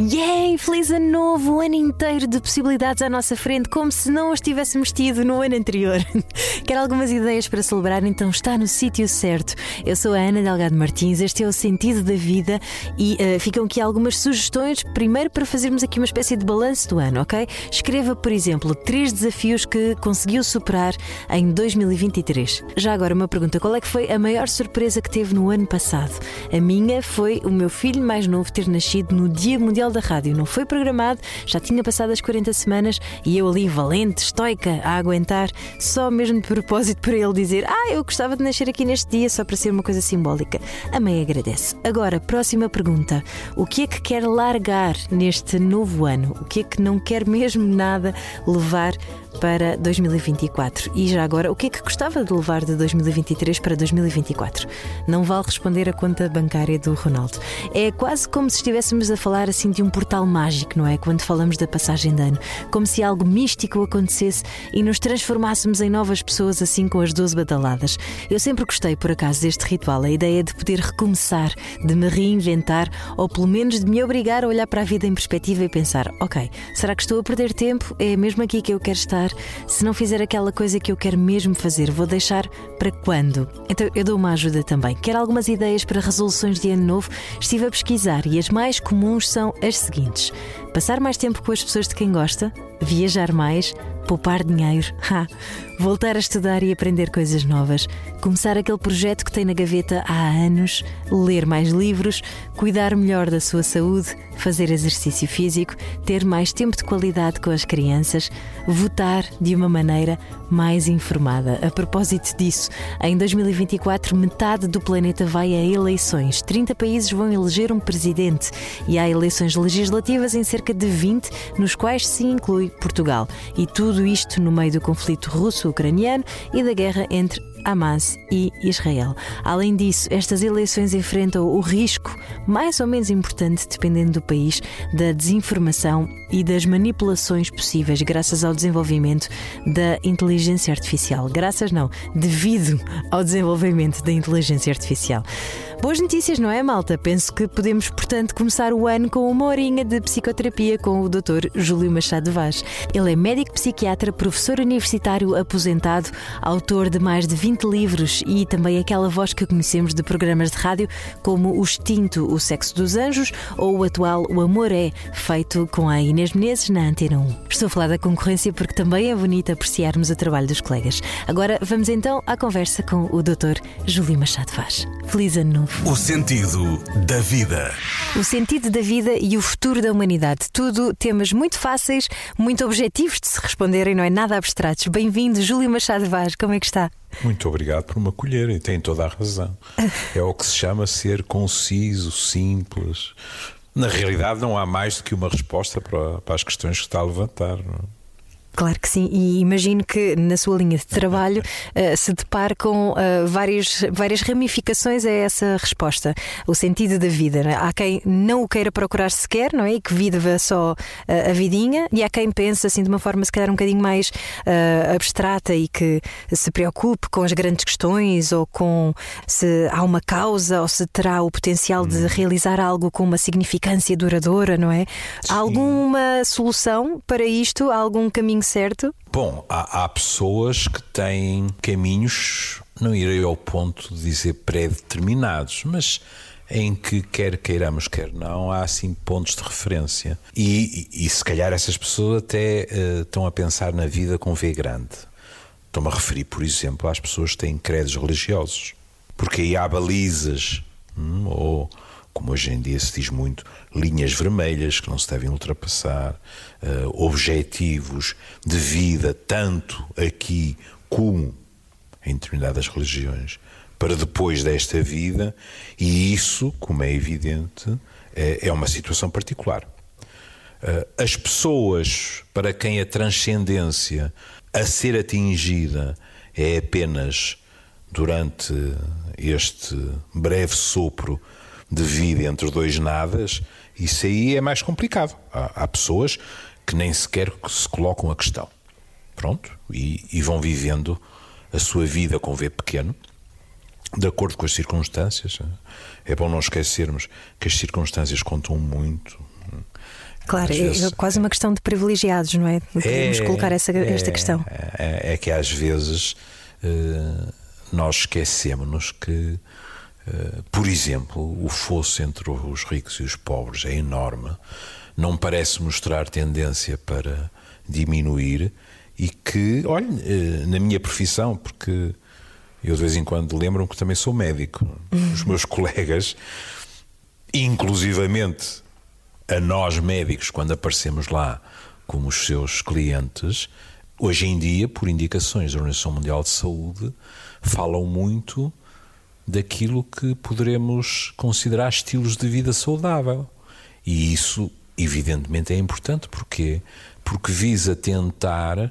Yay! Feliz ano novo, um ano inteiro de possibilidades à nossa frente, como se não as tivéssemos tido no ano anterior. Quer algumas ideias para celebrar? Então está no sítio certo. Eu sou a Ana Delgado Martins, este é o Sentido da Vida e uh, ficam aqui algumas sugestões, primeiro para fazermos aqui uma espécie de balanço do ano, ok? Escreva, por exemplo, três desafios que conseguiu superar em 2023. Já agora uma pergunta: qual é que foi a maior surpresa que teve no ano passado? A minha foi o meu filho mais novo ter nascido no Dia Mundial da Rádio não foi programado, já tinha passado as 40 semanas e eu ali valente, estoica, a aguentar, só mesmo de propósito para ele dizer: Ah, eu gostava de nascer aqui neste dia, só para ser uma coisa simbólica. A mãe agradece. Agora, próxima pergunta: O que é que quer largar neste novo ano? O que é que não quer mesmo nada levar para 2024? E já agora, o que é que gostava de levar de 2023 para 2024? Não vale responder a conta bancária do Ronaldo. É quase como se estivéssemos a falar assim de um portal mágico, não é? Quando falamos da passagem de ano. Como se algo místico acontecesse e nos transformássemos em novas pessoas assim com as 12 badaladas. Eu sempre gostei, por acaso, deste ritual, a ideia de poder recomeçar, de me reinventar ou pelo menos de me obrigar a olhar para a vida em perspectiva e pensar: ok, será que estou a perder tempo? É mesmo aqui que eu quero estar? Se não fizer aquela coisa que eu quero mesmo fazer, vou deixar para quando? Então eu dou uma ajuda também. Quero algumas ideias para resoluções de ano novo? Estive a pesquisar e as mais comuns são as seguintes: passar mais tempo com as pessoas de quem gosta, viajar mais, poupar dinheiro, ha, voltar a estudar e aprender coisas novas, começar aquele projeto que tem na gaveta há anos, ler mais livros, cuidar melhor da sua saúde, fazer exercício físico, ter mais tempo de qualidade com as crianças, votar de uma maneira mais informada. A propósito disso, em 2024, metade do planeta vai a eleições. 30 países vão eleger um presidente e há eleições legislativas em cerca de 20, nos quais se inclui Portugal. E tudo isto no meio do conflito russo-ucraniano e da guerra entre Hamas e Israel. Além disso, estas eleições enfrentam o risco, mais ou menos importante, dependendo do país, da desinformação e das manipulações possíveis graças ao desenvolvimento da inteligência artificial. Graças não, devido ao desenvolvimento da inteligência artificial. Boas notícias, não é, malta? Penso que podemos, portanto, começar o ano com uma horinha de psicoterapia com o Dr. Júlio Machado Vaz. Ele é médico psiquiatra, professor universitário aposentado, autor de mais de 20 livros e também aquela voz que conhecemos de programas de rádio como O Extinto, O Sexo dos Anjos ou o atual O Amor É, feito com a Inês Menezes na Antena 1. Estou a falar da concorrência porque também é bonito apreciarmos o trabalho dos colegas. Agora vamos então à conversa com o Dr. Júlio Machado Vaz. Feliz ano novo. O sentido da vida. O sentido da vida e o futuro da humanidade. Tudo temas muito fáceis, muito objetivos de se responderem, não é nada abstratos. Bem-vindo, Júlio Machado Vaz. Como é que está? Muito obrigado por me acolher e tem toda a razão. É o que se chama ser conciso, simples. Na realidade, não há mais do que uma resposta para, para as questões que está a levantar. Não é? Claro que sim, e imagino que na sua linha de trabalho uh, se depare com uh, várias, várias ramificações a essa resposta, o sentido da vida. É? Há quem não o queira procurar sequer, não é? E que viva só uh, a vidinha, e há quem pense assim de uma forma se calhar um bocadinho mais abstrata e que se preocupe com as grandes questões ou com se há uma causa ou se terá o potencial de hum. realizar algo com uma significância duradoura, não é? Sim. Há alguma solução para isto? Há algum caminho certo? Bom, há, há pessoas que têm caminhos, não irei ao ponto de dizer pré-determinados, mas em que quer queiramos, quer não, há assim pontos de referência. E, e, e se calhar essas pessoas até uh, estão a pensar na vida com V grande. Estou-me a referir, por exemplo, às pessoas que têm credos religiosos. Porque aí há balizas, hum, ou como hoje em dia se diz muito, linhas vermelhas que não se devem ultrapassar, uh, objetivos de vida, tanto aqui como em determinadas religiões, para depois desta vida, e isso, como é evidente, é, é uma situação particular. Uh, as pessoas para quem a transcendência a ser atingida é apenas durante este breve sopro de vida entre dois nadas, isso aí é mais complicado. Há, há pessoas que nem sequer se colocam a questão. pronto, e, e vão vivendo a sua vida com V pequeno, de acordo com as circunstâncias. É bom não esquecermos que as circunstâncias contam muito. Claro, vezes, é quase uma questão de privilegiados, não é? Podemos é, colocar essa, é, esta questão. É, é, que às vezes uh, nós esquecemos que, por exemplo, o fosso entre os ricos e os pobres é enorme, não parece mostrar tendência para diminuir e que, olha, uh, na minha profissão, porque eu de vez em quando lembro-me que também sou médico, uhum. os meus colegas, inclusivamente a nós médicos, quando aparecemos lá como os seus clientes, hoje em dia, por indicações da Organização Mundial de Saúde, falam muito daquilo que poderemos considerar estilos de vida saudável. E isso, evidentemente, é importante. Porquê? Porque visa tentar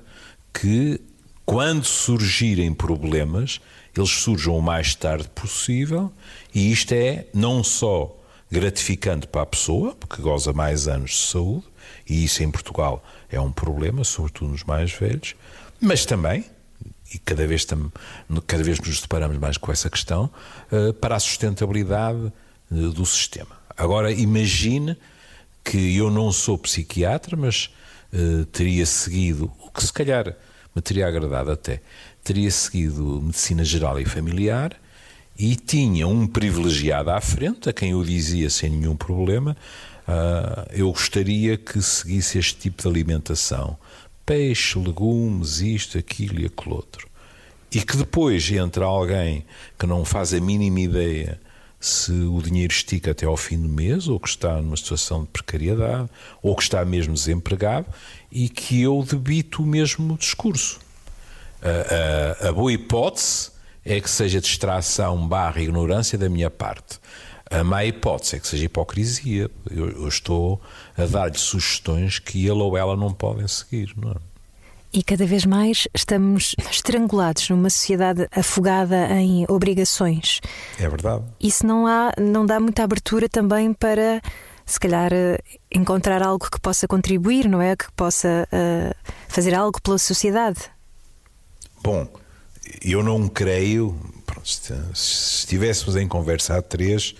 que, quando surgirem problemas, eles surjam o mais tarde possível, e isto é não só gratificante para a pessoa, porque goza mais anos de saúde, e isso em Portugal é um problema, sobretudo nos mais velhos, mas também, e cada vez, cada vez nos deparamos mais com essa questão, eh, para a sustentabilidade eh, do sistema. Agora, imagine que eu não sou psiquiatra, mas uh, teria seguido, o que se calhar me teria agradado até, teria seguido medicina geral e familiar e tinha um privilegiado à frente, a quem eu dizia sem nenhum problema, uh, eu gostaria que seguisse este tipo de alimentação. Peixe, legumes, isto, aquilo e aquilo outro. E que depois entra alguém que não faz a mínima ideia se o dinheiro estica até ao fim do mês, ou que está numa situação de precariedade, ou que está mesmo desempregado, e que eu debito o mesmo discurso. A, a, a boa hipótese é que seja distração barra ignorância da minha parte. A má hipótese é que seja hipocrisia. Eu, eu estou a dar-lhe sugestões que ele ou ela não podem seguir. Não é? E cada vez mais estamos estrangulados numa sociedade afogada em obrigações. É verdade. Isso não, há, não dá muita abertura também para, se calhar, encontrar algo que possa contribuir, não é? Que possa uh, fazer algo pela sociedade. Bom, eu não creio. Pronto, se estivéssemos em conversa a três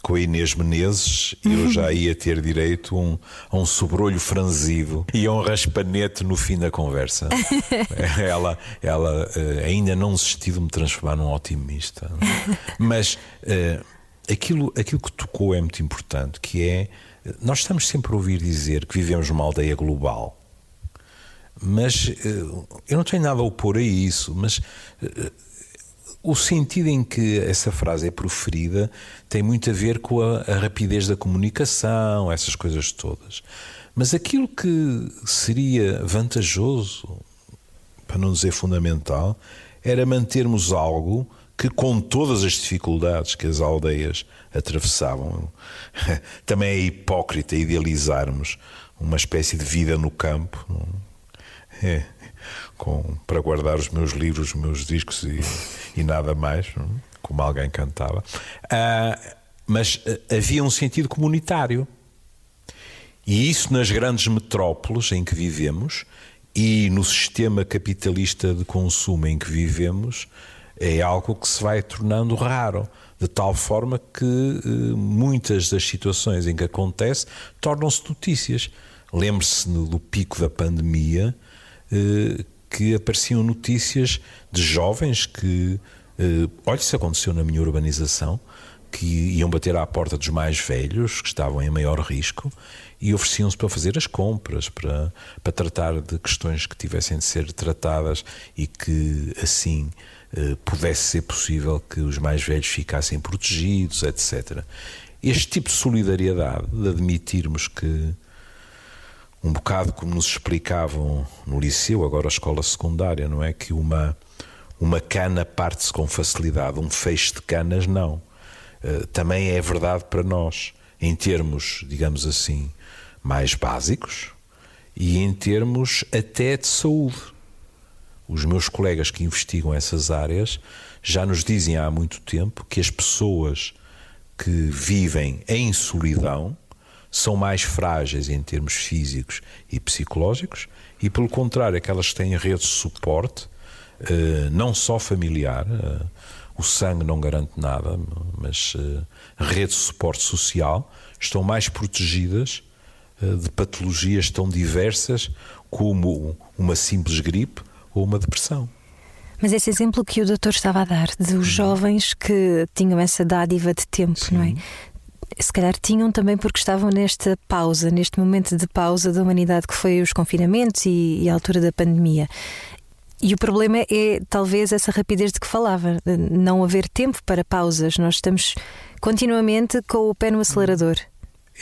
com a Inês Menezes, eu já ia ter direito um, a um sobrolho franzido e a um raspanete no fim da conversa. ela ela uh, ainda não desistiu de me transformar num otimista. Mas uh, aquilo, aquilo que tocou é muito importante, que é nós estamos sempre a ouvir dizer que vivemos numa aldeia global. Mas eh, eu não tenho nada a opor a isso, mas eh, o sentido em que essa frase é proferida tem muito a ver com a, a, rapidez da comunicação, essas coisas todas. Mas aquilo que seria vantajoso, para não dizer fundamental, era mantermos algo que, com todas as dificuldades que as aldeias atravessavam, também é hipócrita idealizarmos uma espécie de vida no campo. Não? é, com, para guardar os meus livros, os meus discos e, e nada mais, como alguém cantava. Ah, mas ah, havia um sentido comunitário. E isso nas grandes metrópoles em que vivemos e no sistema capitalista de consumo em que vivemos é algo que se vai tornando raro, de tal forma que eh, muitas das situações em que acontece tornam-se notícias. Lembre-se do pico da pandemia, eh, que apareciam notícias de jovens que, eh, olha, isso aconteceu na minha urbanização, que iam bater à porta dos mais velhos, que estavam em maior risco, e ofereciam-se para fazer as compras, para, para tratar de questões que tivessem de ser tratadas e que assim eh, pudesse ser possível que os mais velhos ficassem protegidos, etc. Este tipo de solidariedade, de admitirmos que um bocado como nos explicavam no liceu, agora a escola secundária, não é? Que uma, uma cana parte-se com facilidade, um feixe de canas não. Uh, também é verdade para nós, em termos, digamos assim, mais básicos e em termos até de saúde. Os meus colegas que investigam essas áreas já nos dizem há muito tempo que as pessoas que vivem em solidão são mais frágeis em termos físicos e psicológicos, e pelo contrário, aquelas que têm redes de suporte, eh, não só familiar, eh, o sangue não garante nada, mas a rede de suporte social, estão mais protegidas de patologias tão diversas como uma simples gripe ou uma depressão. Mas esse exemplo que o doutor estava a dar, dos uhum. jovens que tinham essa dádiva de tempo, Sim. não é? Se calhar tinham também porque estavam nesta pausa, neste momento de pausa da humanidade que foi os confinamentos e, e a altura da pandemia. E o problema é talvez essa rapidez de que falava, não haver tempo para pausas. Nós estamos continuamente com o pé no acelerador.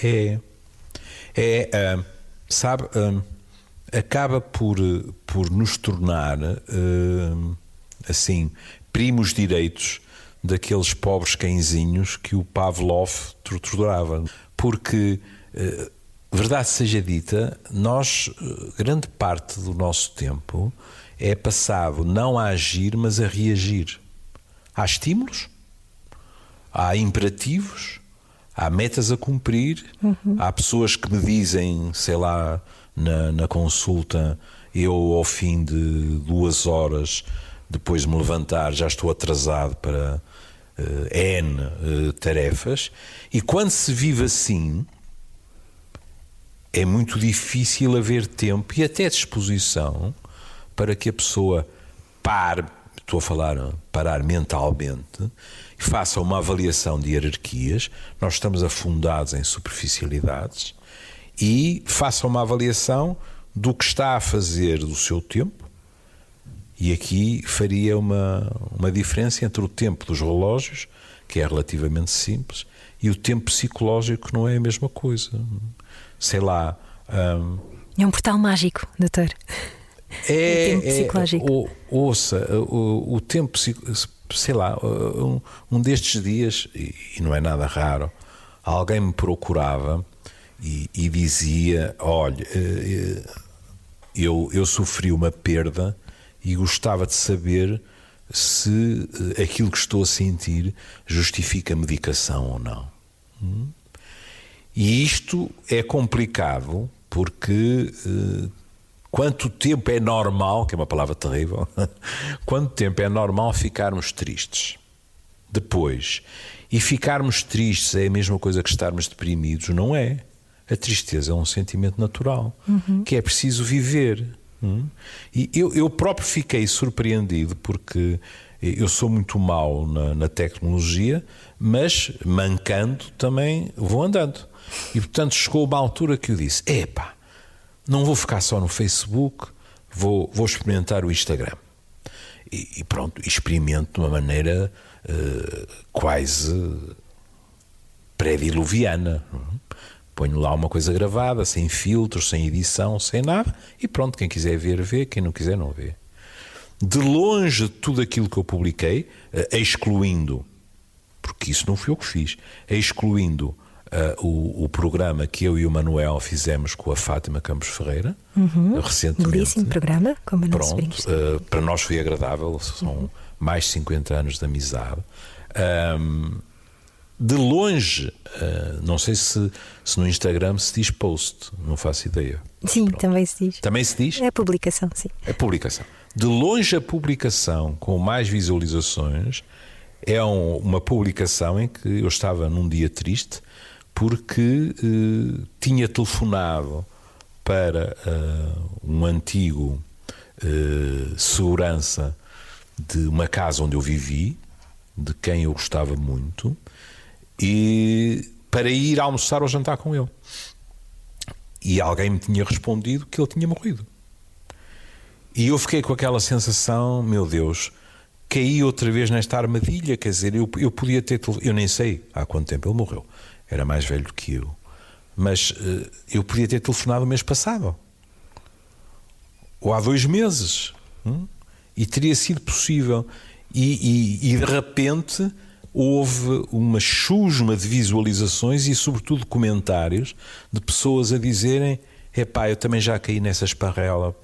É. É. Uh, sabe. Uh, acaba por, por nos tornar uh, assim primos direitos daqueles pobres cãezinhos que o Pavlov torturava. Porque, uh, verdade seja dita, nós, uh, grande parte do nosso tempo é passado não a agir, mas a reagir. Há estímulos, há imperativos, há metas a cumprir, uhum. há pessoas que me dizem, sei lá, na, na consulta, eu ao fim de duas horas, depois de me levantar, já estou atrasado para N uh, tarefas. E quando se vive assim, é muito difícil haver tempo e até disposição para que a pessoa pare, estou a falar parar mentalmente, e faça uma avaliação de hierarquias. Nós estamos afundados em superficialidades e faça uma avaliação do que está a fazer do seu tempo. E aqui faria uma, uma diferença entre o tempo dos relógios, que é relativamente simples, e o tempo psicológico, que não é a mesma coisa. Sei lá. Um, é um portal mágico, doutor. É, o tempo é, psicológico. É, ouça, o, o tempo, sei lá, um, um destes dias, e, e não é nada raro, alguém me procurava e, e dizia: Olha, eh, eu, eu sofri uma perda e gostava de saber se eh, aquilo que estou a sentir justifica medicação ou não. Hum? E isto é complicado porque eh, quanto tempo é normal, que é uma palavra terrível, quanto tempo é normal ficarmos tristes? Depois, e ficarmos tristes é a mesma coisa que estarmos deprimidos? Não é. A tristeza é um sentimento natural uhum. que é preciso viver. Hum? E eu, eu próprio fiquei surpreendido porque eu sou muito mau na, na, tecnologia, mas mancando também vou andando. E portanto chegou uma altura que eu disse: epá, não vou ficar só no Facebook, vou, vou experimentar o Instagram. E, e pronto, experimento de uma maneira uh, quase pré-diluviana. Hum? Ponho lá uma coisa gravada, sem filtros, sem edição, sem nada, e pronto, quem quiser ver, vê, quem não quiser, não vê. De longe de tudo aquilo que eu publiquei, uh, excluindo, porque isso não fui eu que fiz, excluindo uh, o, o, programa que eu e o Manuel fizemos com a Fátima Campos Ferreira, uhum. recentemente. Belíssimo programa, como Pronto, uh, Para nós foi agradável, são uhum. mais de 50 anos de amizade. Um, de longe, uh, não sei se, se no Instagram se diz post, não faço ideia. Sim, Pronto. também se diz. Também se diz? É a publicação, sim. É publicação. De longe, a publicação com mais visualizações é um, uma publicação em que eu estava num dia triste porque uh, tinha telefonado para uh, um antigo segurança de uma casa onde eu vivi, de quem eu gostava muito e para ir almoçar ou jantar com ele. E alguém me tinha respondido que ele tinha morrido. E eu fiquei com aquela sensação, meu Deus, caí outra vez nesta armadilha, quer dizer, eu, eu podia ter. Eu nem sei há quanto tempo ele morreu, era mais velho do que eu, mas uh, eu podia ter telefonado o mês passado, ou há dois meses, hum? e teria sido possível. E, e, e de repente houve uma chusma de visualizações e, sobretudo, comentários de pessoas a dizerem: Epá, eu também já caí nessa esparrela,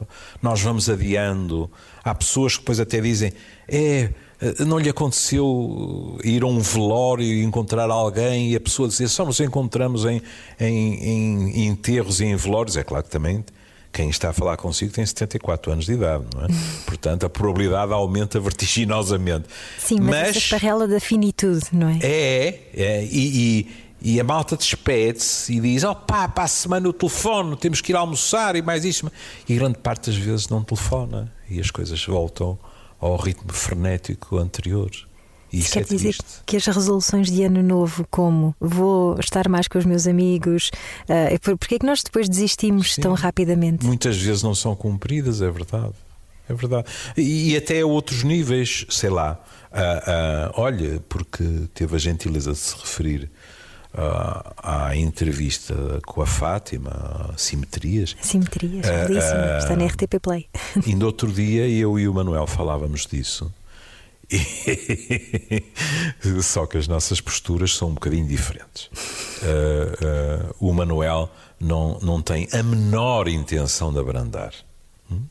nós vamos adiando. Há pessoas que depois até dizem: É, eh, não lhe aconteceu ir a um velório e encontrar alguém e a pessoa dizer só nos encontramos em, em, em enterros e em velórios? É claro que também quem está a falar consigo tem 74 anos de idade, não é? Portanto, a probabilidade aumenta vertiginosamente. Sim, mas, mas essa esparrela da finitude, não é? É, é e, e e a malta despede-se e diz: Oh pá, para a semana o telefone, temos que ir almoçar e mais isto. E grande parte das vezes não telefona e as coisas voltam ao ritmo frenético anterior. Isso quer é dizer que as resoluções de ano novo, como vou estar mais com os meus amigos, uh, porque é que nós depois desistimos Sim, tão rapidamente? Muitas vezes não são cumpridas, é verdade. É verdade. E, e até a outros níveis, sei lá. Uh, uh, olha, porque teve a gentileza de se referir uh, à entrevista com a Fátima, Simetrias. Simetrias, belíssimo. Está na RTP Play. Ainda outro dia eu e o Manuel falávamos disso. Só que as nossas posturas são um bocadinho diferentes. Uh, uh, o Manuel não, não tem a menor intenção de abrandar. Hum?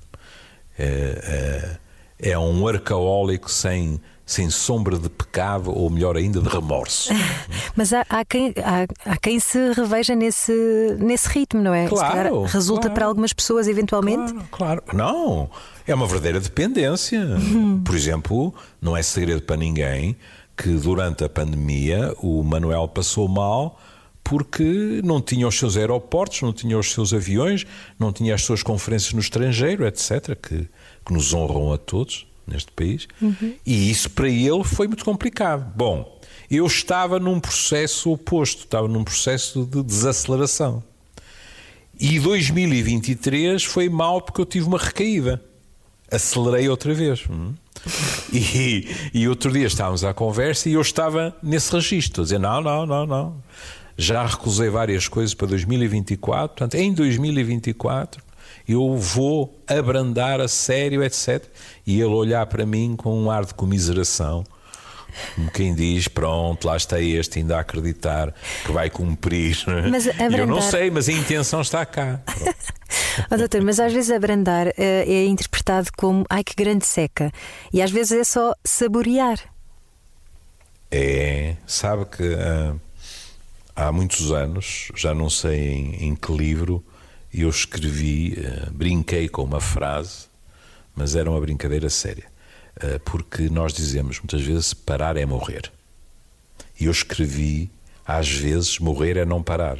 É, é, é um arcaólico sem, sem sombra de pecado, ou melhor ainda, de remorso. Mas há, há quem, há, há, quem se reveja nesse, nesse ritmo, não é? Claro. resulta claro, para algumas pessoas, eventualmente? Claro, claro. Não, é uma verdadeira dependência. Por exemplo, não é segredo para ninguém que durante a pandemia o Manuel passou mal porque não tinha os seus aeroportos, não tinha os seus aviões, não tinha as suas conferências no estrangeiro, etc., que, que nos honram a todos neste país, uhum. e isso para ele foi muito complicado. Bom, eu estava num processo oposto, estava num processo de desaceleração. E 2023 foi mal porque eu tive uma recaída. Acelerei outra vez. Hum? E, e outro dia estávamos à conversa e eu estava nesse registro, a dizer: não, não, não, não. Já recusei várias coisas para 2024, portanto, em 2024 eu vou abrandar a sério, etc. E ele olhar para mim com um ar de comiseração. Como quem diz, pronto, lá está este, ainda a acreditar que vai cumprir. Mas abrandar... Eu não sei, mas a intenção está cá. oh, doutor, mas às vezes abrandar uh, é interpretado como ai que grande seca. E às vezes é só saborear. É, sabe que uh, há muitos anos, já não sei em, em que livro, eu escrevi, uh, brinquei com uma frase, mas era uma brincadeira séria, uh, porque nós dizemos muitas vezes parar é morrer. E eu escrevi, às vezes, morrer é não parar.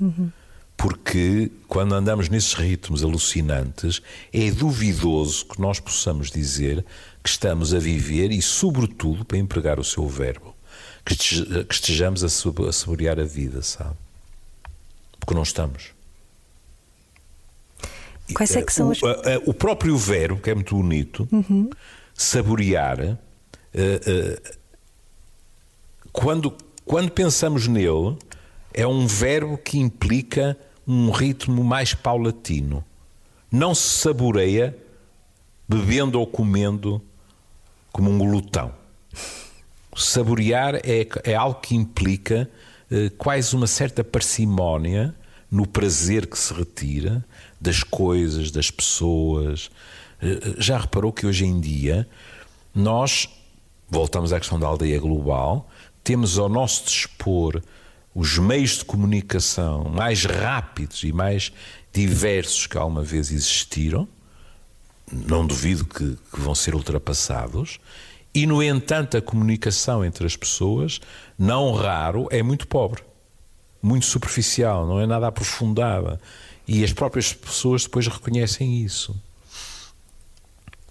Uhum. Porque quando andamos nesses ritmos alucinantes, é duvidoso que nós possamos dizer que estamos a viver e, sobretudo, para empregar o seu verbo, que estejamos a saborear a vida, sabe? Porque não estamos. Quais é que são as... o, o próprio verbo, que é muito bonito, uhum. saborear, uh, uh, quando, quando pensamos nele, é um verbo que implica um ritmo mais paulatino. Não se saboreia bebendo ou comendo como um glutão. Saborear é, é algo que implica uh, quase uma certa parcimónia no prazer que se retira das coisas, das pessoas. Eh, já reparou que hoje em dia nós, voltamos à questão da aldeia global, temos ao nosso dispor os meios de comunicação mais rápidos e mais diversos que alguma vez existiram, não duvido que, que, vão ser ultrapassados, e no entanto a comunicação entre as pessoas, não raro, é muito pobre, muito superficial, não é nada aprofundada. E as próprias pessoas depois reconhecem isso.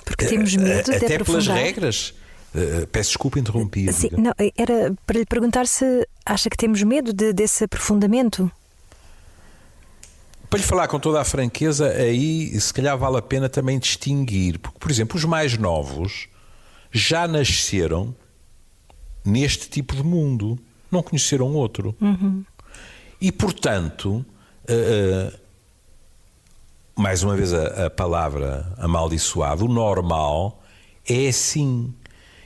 Porque temos medo Até de Até pelas regras. Uh, peço desculpa interromper. Sim, não, era para lhe perguntar se acha que temos medo de, desse aprofundamento. Para lhe falar com toda a franqueza, aí se calhar vale a pena também distinguir, porque, por exemplo, os mais novos já nasceram neste tipo de mundo, não conheceram outro. Uhum. E, portanto, uh, mais uma vez a, a palavra amaldiçoada, o normal é assim.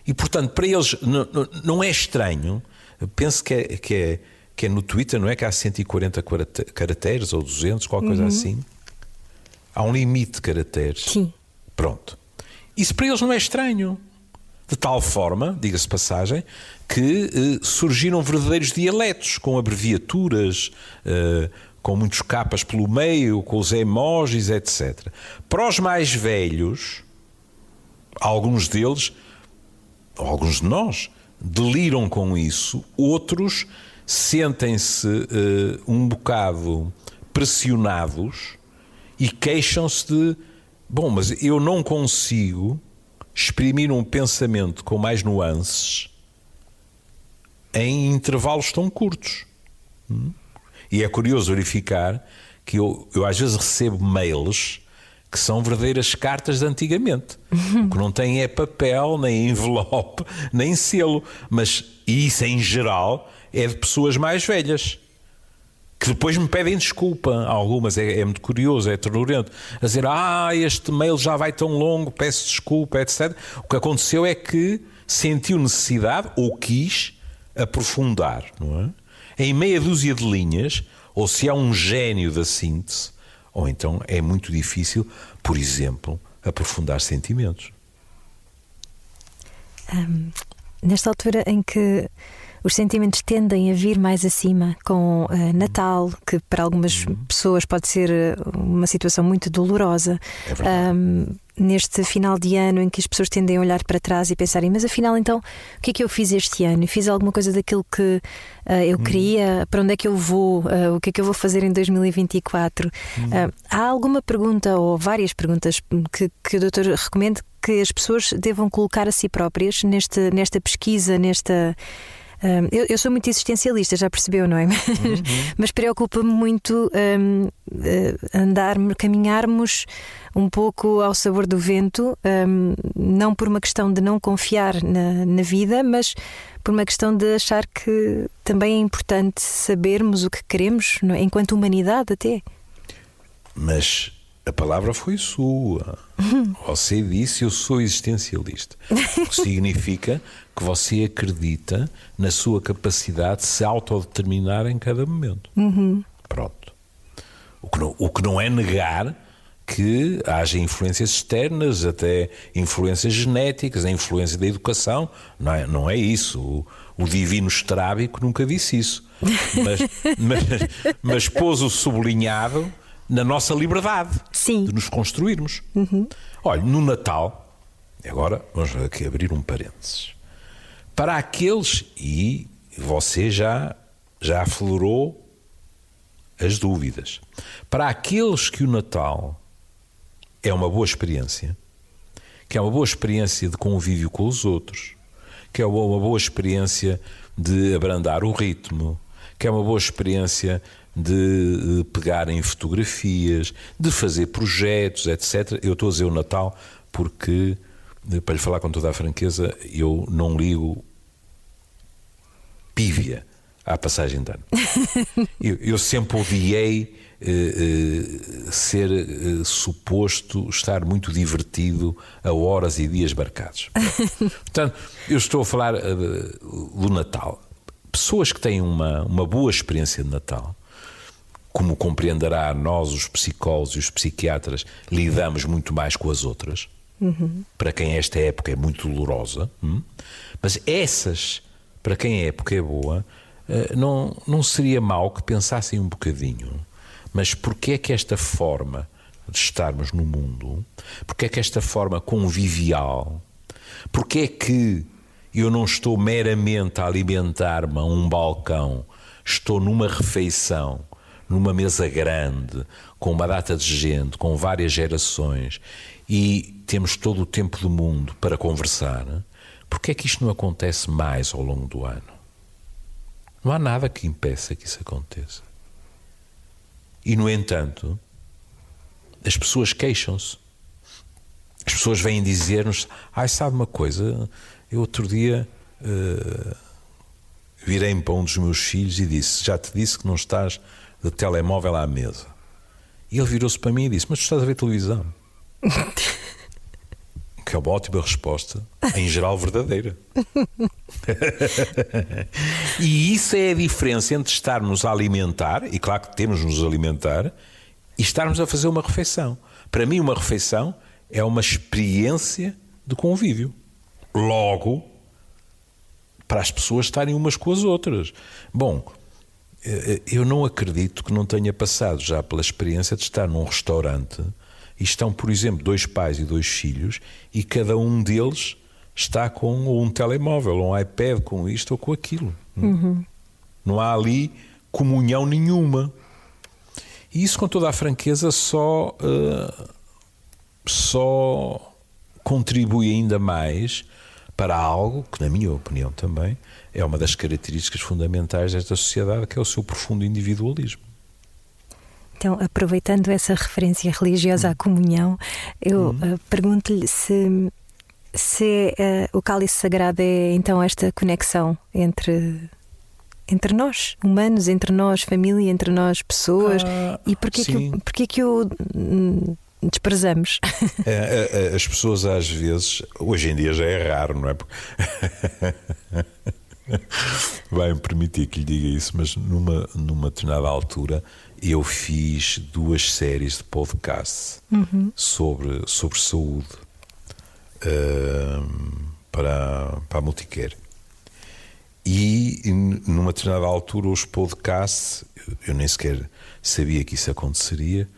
E portanto, para eles não, não é estranho, penso que é, que, é, que é no Twitter, não é que há 140 caracteres ou 200, qualquer coisa uhum. assim. Há um limite de caracteres. Sim. Pronto. Isso para eles não é estranho. de tal forma, diga-se passagem, que eh, surgiram verdadeiros dialetos com abreviaturas, eh, com muitos capas pelo meio, com os emojis, etc. Para os mais velhos, alguns deles, alguns de nós, deliram com isso, outros sentem-se uh, um bocado pressionados e queixam-se de: bom, mas eu não consigo exprimir um pensamento com mais nuances em intervalos tão curtos. Hum? E é curioso verificar que eu, eu às vezes recebo mails que são verdadeiras cartas de antigamente. O que não tem é papel, nem envelope, nem selo. Mas isso, em geral, é de pessoas mais velhas. Que depois me pedem desculpa. Algumas é, é muito curioso, é ternurento. A dizer, ah, este mail já vai tão longo, peço desculpa, etc. O que aconteceu é que sentiu necessidade, ou quis, aprofundar, não é? Em meia dúzia de linhas, ou se é um gênio da síntese, ou então é muito difícil, por exemplo, aprofundar sentimentos. Nesta altura em que os sentimentos tendem a vir mais acima com uh, Natal, que para algumas uhum. pessoas pode ser eh, uma situação muito dolorosa. É um, neste final de ano em que as pessoas tendem a olhar para trás e pensarem, mas afinal então, o que é que eu fiz este ano? Fiz alguma coisa daquilo que uh, eu hum. queria? Para onde é que eu vou? Uh, o que é que eu vou fazer em 2024? Hum. Uh, há alguma pergunta ou várias perguntas que, que o doutor recomenda que as pessoas devam colocar a si próprias neste, nesta pesquisa, nesta um, eu, eu, sou muito existencialista, já percebeu, não é? Mas, uhum. mas preocupa-me muito um, andar, caminharmos um pouco ao sabor do vento, um, não por uma questão de não confiar na, na vida, mas por uma questão de achar que também é importante sabermos o que queremos, é? enquanto humanidade até. Mas a palavra foi sua. Você disse eu sou existencialista. O que significa que você acredita na sua capacidade de se autodeterminar em cada momento. Uhum. Pronto. O que, não, o que não é negar que haja influências externas, até influências genéticas, a influência da educação. Não é, não é isso. O, o divino estrábico nunca disse isso. Mas, mas, mas pôs o sublinhado na nossa liberdade Sim. de nos construirmos. Uhum. Olha, no Natal, agora vamos aqui abrir um parênteses. Para aqueles, e você já, já aflorou as dúvidas, para aqueles que o Natal é uma boa experiência, que é uma boa experiência de convívio com os outros, que é uma boa experiência de abrandar o ritmo, que é uma boa experiência de pegar em fotografias, de fazer projetos, etc. Eu estou a dizer o Natal porque, para lhe falar com toda a franqueza, eu não ligo pívia à passagem de ano. eu, eu sempre odiei eh, eh, ser eh, suposto estar muito divertido a horas e dias marcados. Portanto, eu estou a falar do Natal. Pessoas que têm uma, uma boa experiência de Natal como compreenderá, nós, os psicólogos e os psiquiatras, lidamos muito mais com as outras. Uhum. Para quem esta época é muito dolorosa, hum? mas essas, para quem a época é boa, eh, não, não seria mal que pensassem um bocadinho. Mas porquê é que esta forma de estarmos no mundo, porquê é que esta forma convivial, porquê é que eu não estou meramente a alimentar-me a um balcão, estou numa refeição numa mesa grande, com uma data de gente, com várias gerações e temos todo o tempo do mundo para conversar, que é que isto não acontece mais ao longo do ano? Não há nada que impeça que isso aconteça. E, no entanto, as pessoas queixam-se. As pessoas vêm dizer-nos: ai, sabe uma coisa? Eu outro dia uh, virei-me para um dos meus filhos e disse: Já te disse que não estás de telemóvel à mesa. E ele virou-se para mim e disse: Mas tu estás a ver televisão? que é uma ótima resposta, em geral verdadeira. e isso é a diferença entre estarmos a alimentar, e claro que temos nos alimentar, e estarmos a fazer uma refeição. Para mim, uma refeição é uma experiência de convívio. Logo, para as pessoas estarem umas com as outras. Bom, eu não acredito que não tenha passado já pela experiência de estar num restaurante e estão, por exemplo, dois pais e dois filhos e cada um deles está com um telemóvel, um iPad, com isto ou com aquilo. Uhum. Não há ali comunhão nenhuma. E isso, com toda a franqueza, só, uh, só contribui ainda mais para algo que, na minha opinião também, é uma das características fundamentais desta sociedade, que é o seu profundo individualismo. Então, aproveitando essa referência religiosa à comunhão, eu uhum. uh, pergunto-lhe se, se uh, o cálice sagrado é então esta conexão entre entre nós, humanos, entre nós, família, entre nós, pessoas. Ah, e porquê sim. que, porquê que o hum, desprezamos? As pessoas às vezes, hoje em dia já é raro, não é? Vai-me permitir que lhe diga isso, mas numa, numa determinada altura eu fiz duas séries de podcast uhum. sobre, sobre saúde uh, para, para a Multicare. E numa determinada altura os podcasts, eu nem sequer sabia que isso aconteceria,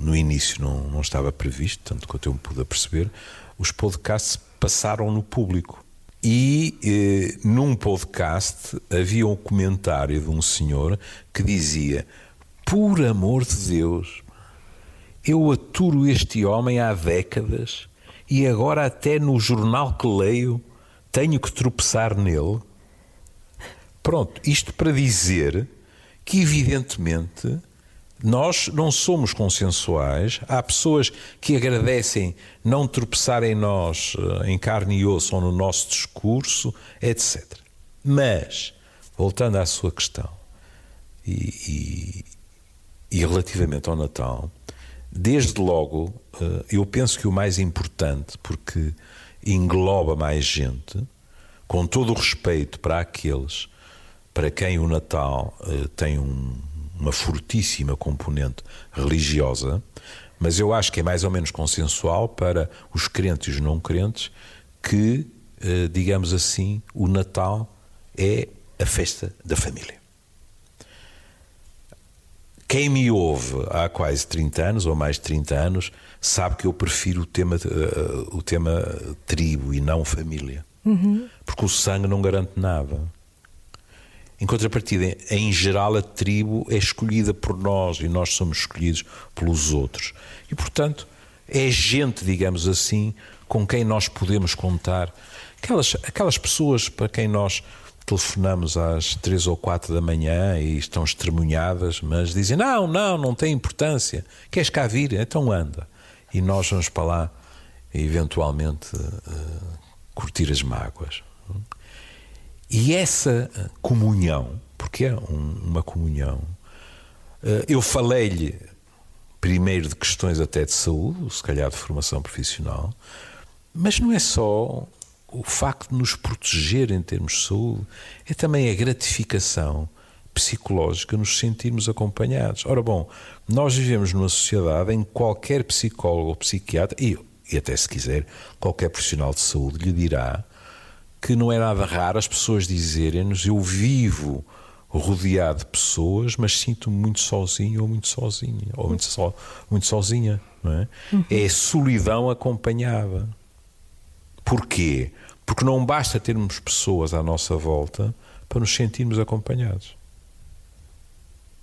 no início não, não estava previsto, tanto quanto eu me pude perceber, os podcasts passaram no público. E eh, num podcast havia um comentário de um senhor que dizia: Por amor de Deus, eu aturo este homem há décadas e agora, até no jornal que leio, tenho que tropeçar nele. Pronto, isto para dizer que, evidentemente, nós não somos consensuais. Há pessoas que agradecem não tropeçar em nós, eh, em carne e osso, ou no nosso discurso, etc. Mas, voltando à sua questão, e, e, e relativamente ao Natal, desde logo, eh, eu penso que o mais importante, porque engloba mais gente, com todo o respeito para aqueles para quem o Natal uh, tem um, uma fortíssima componente religiosa, mas eu acho que é mais ou menos consensual para os crentes e os não crentes que, uh, digamos assim, o Natal é a festa da família. Quem me ouve há quase 30 anos ou mais de 30 anos sabe que eu prefiro o tema, uh, o tema tribo e não família. Uhum. Porque o sangue não garante nada. Em contrapartida, em geral, a tribo é escolhida por nós e nós somos escolhidos pelos outros. E, portanto, é gente, digamos assim, com quem nós podemos contar. Aquelas, aquelas pessoas para quem nós telefonamos às três ou quatro da manhã e estão estremunhadas, mas dizem: Não, não, não tem importância. Queres cá vir? Então anda. E nós vamos para lá eventualmente, uh, curtir as mágoas. E essa eh, comunhão, porque é um, uma comunhão, eh, eu falei-lhe primeiro de questões até de saúde, se calhar de formação profissional, mas não é só o facto de nos proteger em termos de saúde, é também a gratificação psicológica nos sentirmos acompanhados. Ora bom, nós vivemos numa sociedade em que qualquer psicólogo ou psiquiatra, e, e até se quiser, qualquer profissional de saúde lhe dirá que não é nada raro as pessoas dizerem-nos: Eu vivo rodeado de pessoas, mas sinto-me muito sozinho ou muito sozinha, ou muito, so, muito sozinha. É? Uhum. é solidão acompanhada. Porquê? Porque não basta termos pessoas à nossa volta para nos sentirmos acompanhados.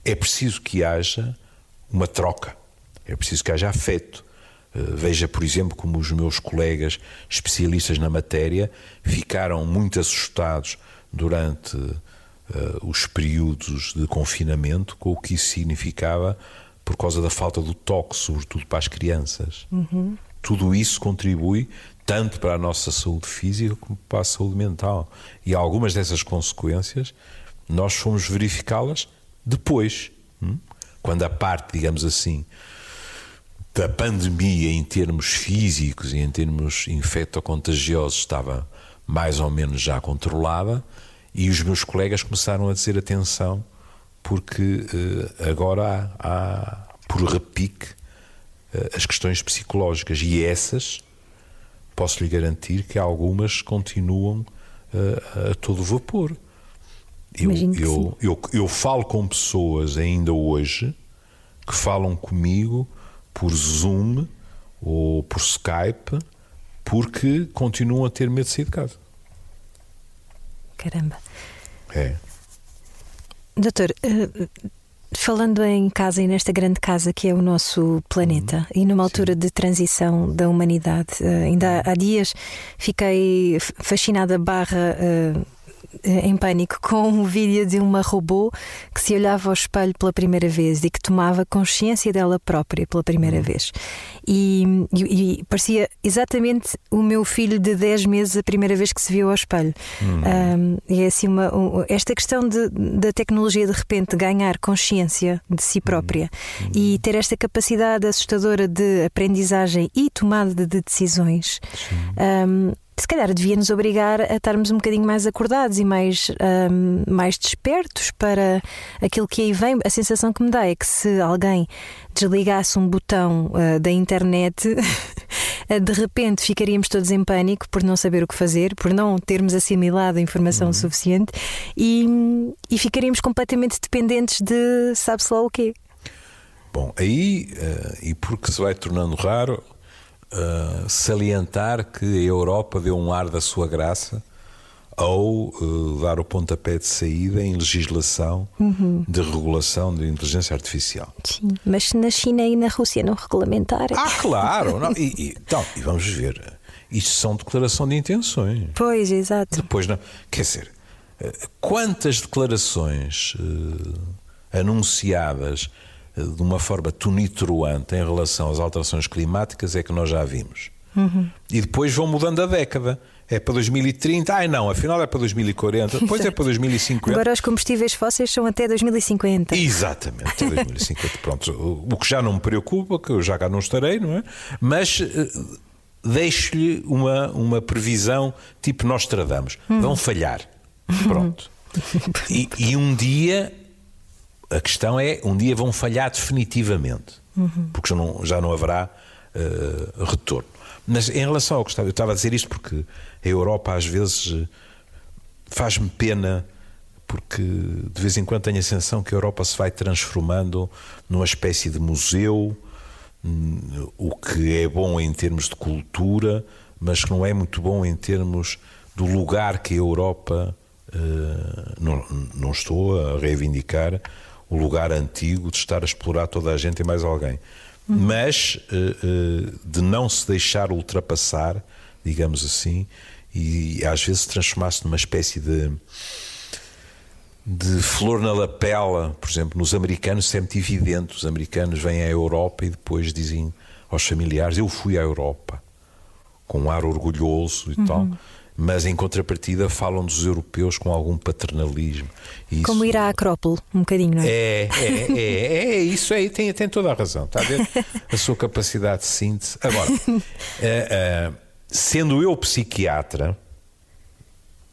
É preciso que haja uma troca, é preciso que haja afeto, veja, por exemplo, como os meus colegas especialistas na matéria ficaram muito assustados durante uh, os períodos de confinamento com o que isso significava por causa da falta do toque, sobretudo para as crianças. Uhum. Tudo isso contribui tanto para a nossa saúde física como para a saúde mental. E algumas dessas consequências nós fomos verificá-las depois, hum? quando a parte, digamos assim, da pandemia em termos físicos e em termos infectocontagiosos estava mais ou menos já controlada e os meus colegas começaram a dizer atenção porque uh, agora há, há, por repique uh, as questões psicológicas e essas posso lhe garantir que algumas continuam uh, a todo vapor. Eu, eu, eu, eu falo com pessoas ainda hoje que falam comigo por Zoom ou por Skype porque continuam a ter medo de sair de casa. Caramba. É. Doutor, uh, falando em casa e nesta grande casa que é o nosso planeta uhum. e numa altura Sim. de transição da humanidade, uh, ainda há, há, dias fiquei fascinada barra. Eh, em pânico com um vídeo de uma robô que se olhava ao espelho pela primeira vez e que tomava consciência dela própria pela primeira uhum. vez. E, e, e, parecia exatamente o meu filho de 10 meses a primeira vez que se viu ao espelho. Uhum. Um, e é assim uma, um, esta questão de, da tecnologia de repente ganhar consciência de si própria uhum. e ter esta capacidade assustadora de aprendizagem e tomada de decisões. Um, se calhar devia nos obrigar a estarmos um bocadinho mais acordados e mais, um, mais despertos para aquilo que aí vem. A sensação que me dá é que se alguém desligasse um botão uh, da internet, de repente ficaríamos todos em pânico por não saber o que fazer, por não termos assimilado a informação uhum. suficiente e, e ficaríamos completamente dependentes de sabe-se lá o quê. Bom, aí, uh, e porque se vai tornando raro, uh, salientar que a Europa deu um ar da sua graça ou uh, dar o pontapé de saída em legislação uhum. de regulação de inteligência artificial. Sim, mas se na China e na Rússia não regulamentarem. Ah, claro! não, e, e, então, e vamos ver. Isto são declaração de intenções. Pois, exato. Depois, não, quer dizer, eh, quantas declarações uh, anunciadas de uma forma tonitruante em relação às alterações climáticas é que nós já vimos. Uhum. E depois vão mudando a década. É para 2030, ai não, afinal é para 2040, depois é para 2050. Agora os combustíveis fósseis são até 2050. Exatamente, até 2050. Pronto, o que já não me preocupa, que eu já cá não estarei, não é? Mas uh, deixo-lhe uma, uma previsão tipo Nostradamus. Uhum. Vão falhar. Pronto. E, e um dia a questão é, um dia vão falhar definitivamente, uhum. porque já não, já não haverá uh, retorno. Mas em relação ao que estava, eu estava a dizer isto porque a Europa às vezes eh, faz-me pena porque de vez em quando tenho a sensação que a Europa se vai transformando numa espécie de museu, hum, o que é bom em termos de cultura, mas que não é muito bom em termos do lugar que a Europa. Uh, não, não estou a reivindicar o lugar antigo de estar a explorar toda a gente e mais alguém. Uhum. Mas uh, uh, de não se deixar ultrapassar, digamos assim, e às vezes transformar-se numa espécie de de flor na lapela, por exemplo, nos americanos é muito evidente. Os americanos vêm à Europa e depois dizem aos familiares: Eu fui à Europa, com um ar orgulhoso e uhum. tal mas em contrapartida falam dos europeus com algum paternalismo. Isso... Como ir à Acrópole, um bocadinho, não é? É, é, é, é isso aí, tem, tem toda a razão, está a ver? A sua capacidade de síntese. Agora, uh, uh, sendo eu psiquiatra,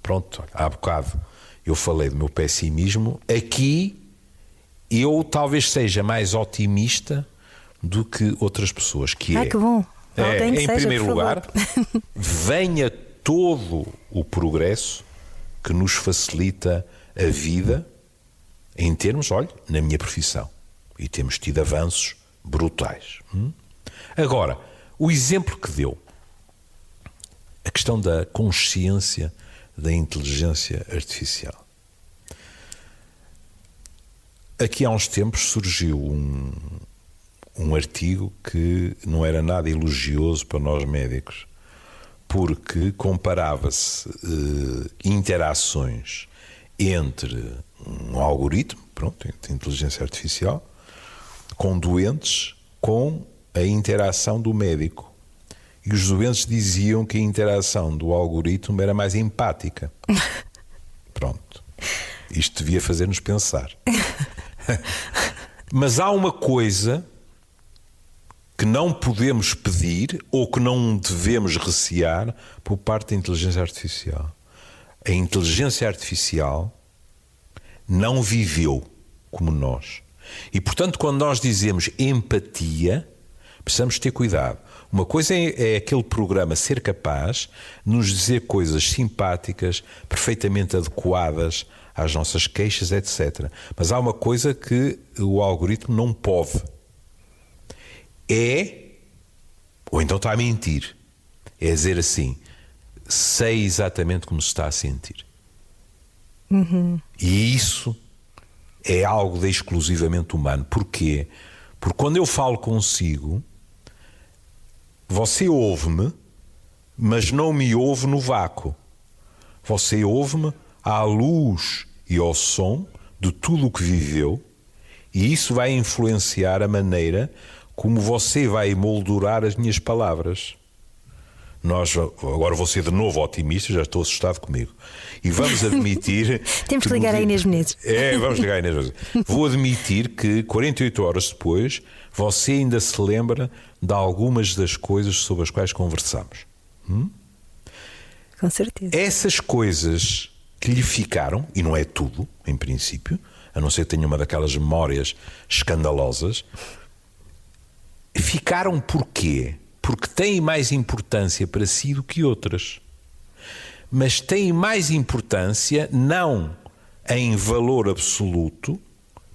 pronto, há bocado eu falei do meu pessimismo, aqui eu talvez seja mais otimista do que outras pessoas. Que ah, é, que bom. É, em seja, primeiro lugar, venha todo o progresso que nos facilita a vida em termos, olha, na minha profissão. E temos tido avanços brutais. Hum? Agora, o exemplo que deu, a questão da consciência da inteligência artificial. Aqui há uns tempos surgiu um, um artigo que não era nada elogioso para nós médicos, porque comparava-se eh, interações entre um algoritmo, pronto, de inteligência artificial, com doentes, com a interação do médico. E os doentes diziam que a interação do algoritmo era mais empática. Pronto. Isto devia fazer-nos pensar. Mas há uma coisa que não podemos pedir ou que não devemos recear por parte da inteligência artificial. A inteligência artificial não viveu como nós. E, portanto, quando nós dizemos empatia, precisamos ter cuidado, Uma coisa é, é, aquele programa ser capaz de nos dizer coisas simpáticas, perfeitamente adequadas às nossas queixas, etc. Mas há uma coisa que o algoritmo não pode. É, ou então está a mentir, é dizer assim: sei exatamente como se está a sentir. Uhum. E isso é algo de exclusivamente humano. Porquê? Porque quando eu falo consigo, você ouve-me, mas não me ouve no vácuo. Você ouve-me à luz e ao som de tudo o que viveu, e isso vai influenciar a maneira como você vai moldurar as minhas palavras. Nós, agora vou ser de novo otimista, já estou assustado comigo. E vamos admitir. Temos que ligar a Inês Menezes. É, vamos ligar a Inês Menezes. Vou admitir que 48 horas depois você ainda se lembra de algumas das coisas sobre as quais conversamos. Hum? Com certeza. Essas coisas que lhe ficaram, e não é tudo, em princípio, a não ser que tenha uma daquelas memórias escandalosas, ficaram porquê? Porque têm mais importância para si do que outras. Mas têm mais importância não em valor absoluto,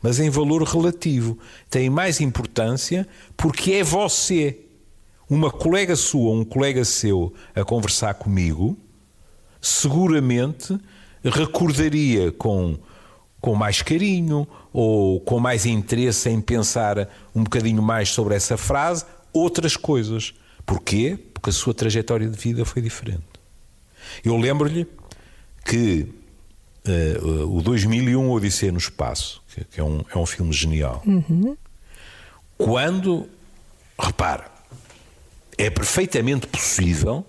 mas em valor relativo. Têm mais importância porque é você, uma colega sua, um colega seu, a conversar comigo, seguramente recordaria com, com mais carinho ou com mais interesse em pensar um bocadinho mais sobre essa frase outras coisas. Porquê? Porque a sua trajetória de vida foi diferente. Eu lembro-lhe que uh, o 2001 Odisseia no Espaço, que, que, é, um, é um filme genial, uhum. quando, repara, é perfeitamente possível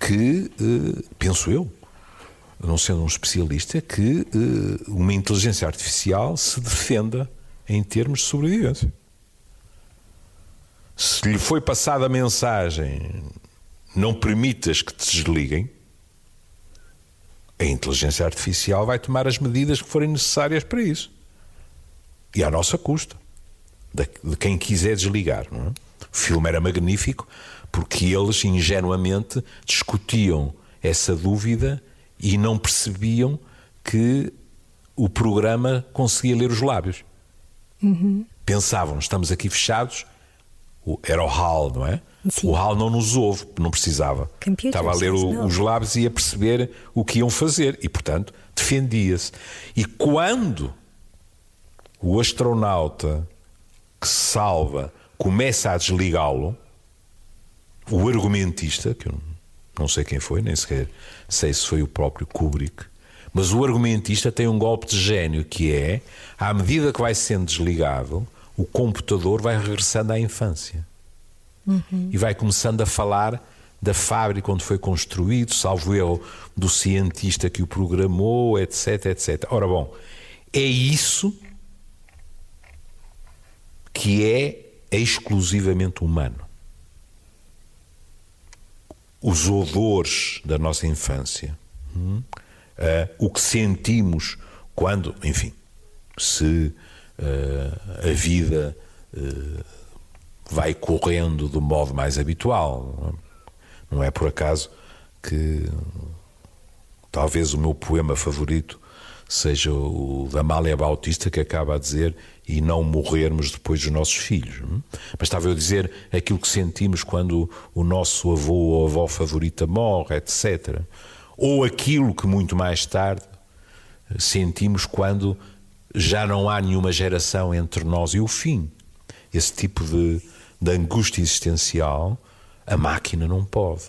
que, uh, penso eu, não sendo um especialista, que uh, uma inteligência artificial se defenda em termos de sobrevivência. Se lhe foi passada a mensagem não permitas que te desliguem, a inteligência artificial vai tomar as medidas que forem necessárias para isso. E à nossa custa. De, de quem quiser desligar. É? O filme era magnífico porque eles ingenuamente discutiam essa dúvida e não percebiam que o programa conseguia ler os lábios. Uhum. Pensavam, estamos aqui fechados, era o HAL, não é? Sim. O HAL não nos ouve, não precisava. Computers, Estava a ler o, os lábios e a perceber o que iam fazer e, portanto, defendia-se. E quando o astronauta que salva começa a desligá-lo, o argumentista, que eu não sei quem foi, nem sequer sei se foi o próprio Kubrick, mas o argumentista tem um golpe de gênio que é, à medida que vai sendo desligado, o computador vai regressando à infância. Uhum. E vai começando a falar da fábrica onde foi construído, salvo erro, do cientista que o programou, etc, etc. Ora bom, é isso que é exclusivamente humano. Os odores da nossa infância, hum? uh, o que sentimos quando, enfim, se uh, a vida uh, vai correndo do modo mais habitual. Não é por acaso que talvez o meu poema favorito seja o da Amália Bautista que acaba a dizer e não morrermos depois dos nossos filhos. Mas estava eu a dizer aquilo que sentimos quando o nosso avô ou avó favorita morre, etc. Ou aquilo que muito mais tarde sentimos quando já não há nenhuma geração entre nós e o fim. Esse tipo de, de angústia existencial, a máquina não pode.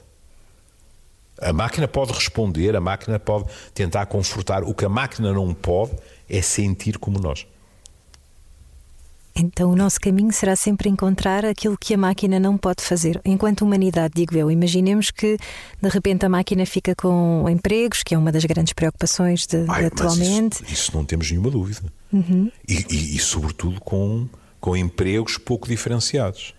A máquina pode responder, a máquina pode tentar confortar. O que a máquina não pode é sentir como nós. Então o nosso caminho será sempre encontrar aquilo que a máquina não pode fazer. Enquanto humanidade, digo eu, imaginemos que de repente a máquina fica com empregos, que é uma das grandes preocupações de, Ai, de atualmente. Isso, isso, não temos nenhuma dúvida. Uhum. E, e, e, sobretudo, com, com empregos pouco diferenciados.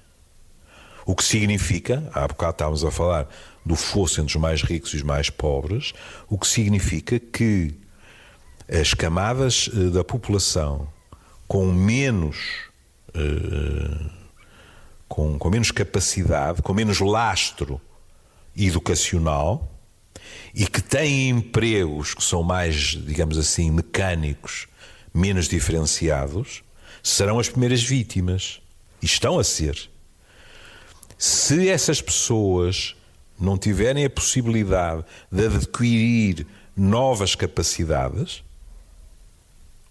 O que significa, há bocado estávamos a falar do fosso entre os mais ricos e os mais pobres, o que significa que as camadas da população com menos com, com menos capacidade, com menos lastro educacional e que têm empregos que são mais, digamos assim, mecânicos, menos diferenciados, serão as primeiras vítimas. E estão a ser. Se essas pessoas não tiverem a possibilidade de adquirir novas capacidades,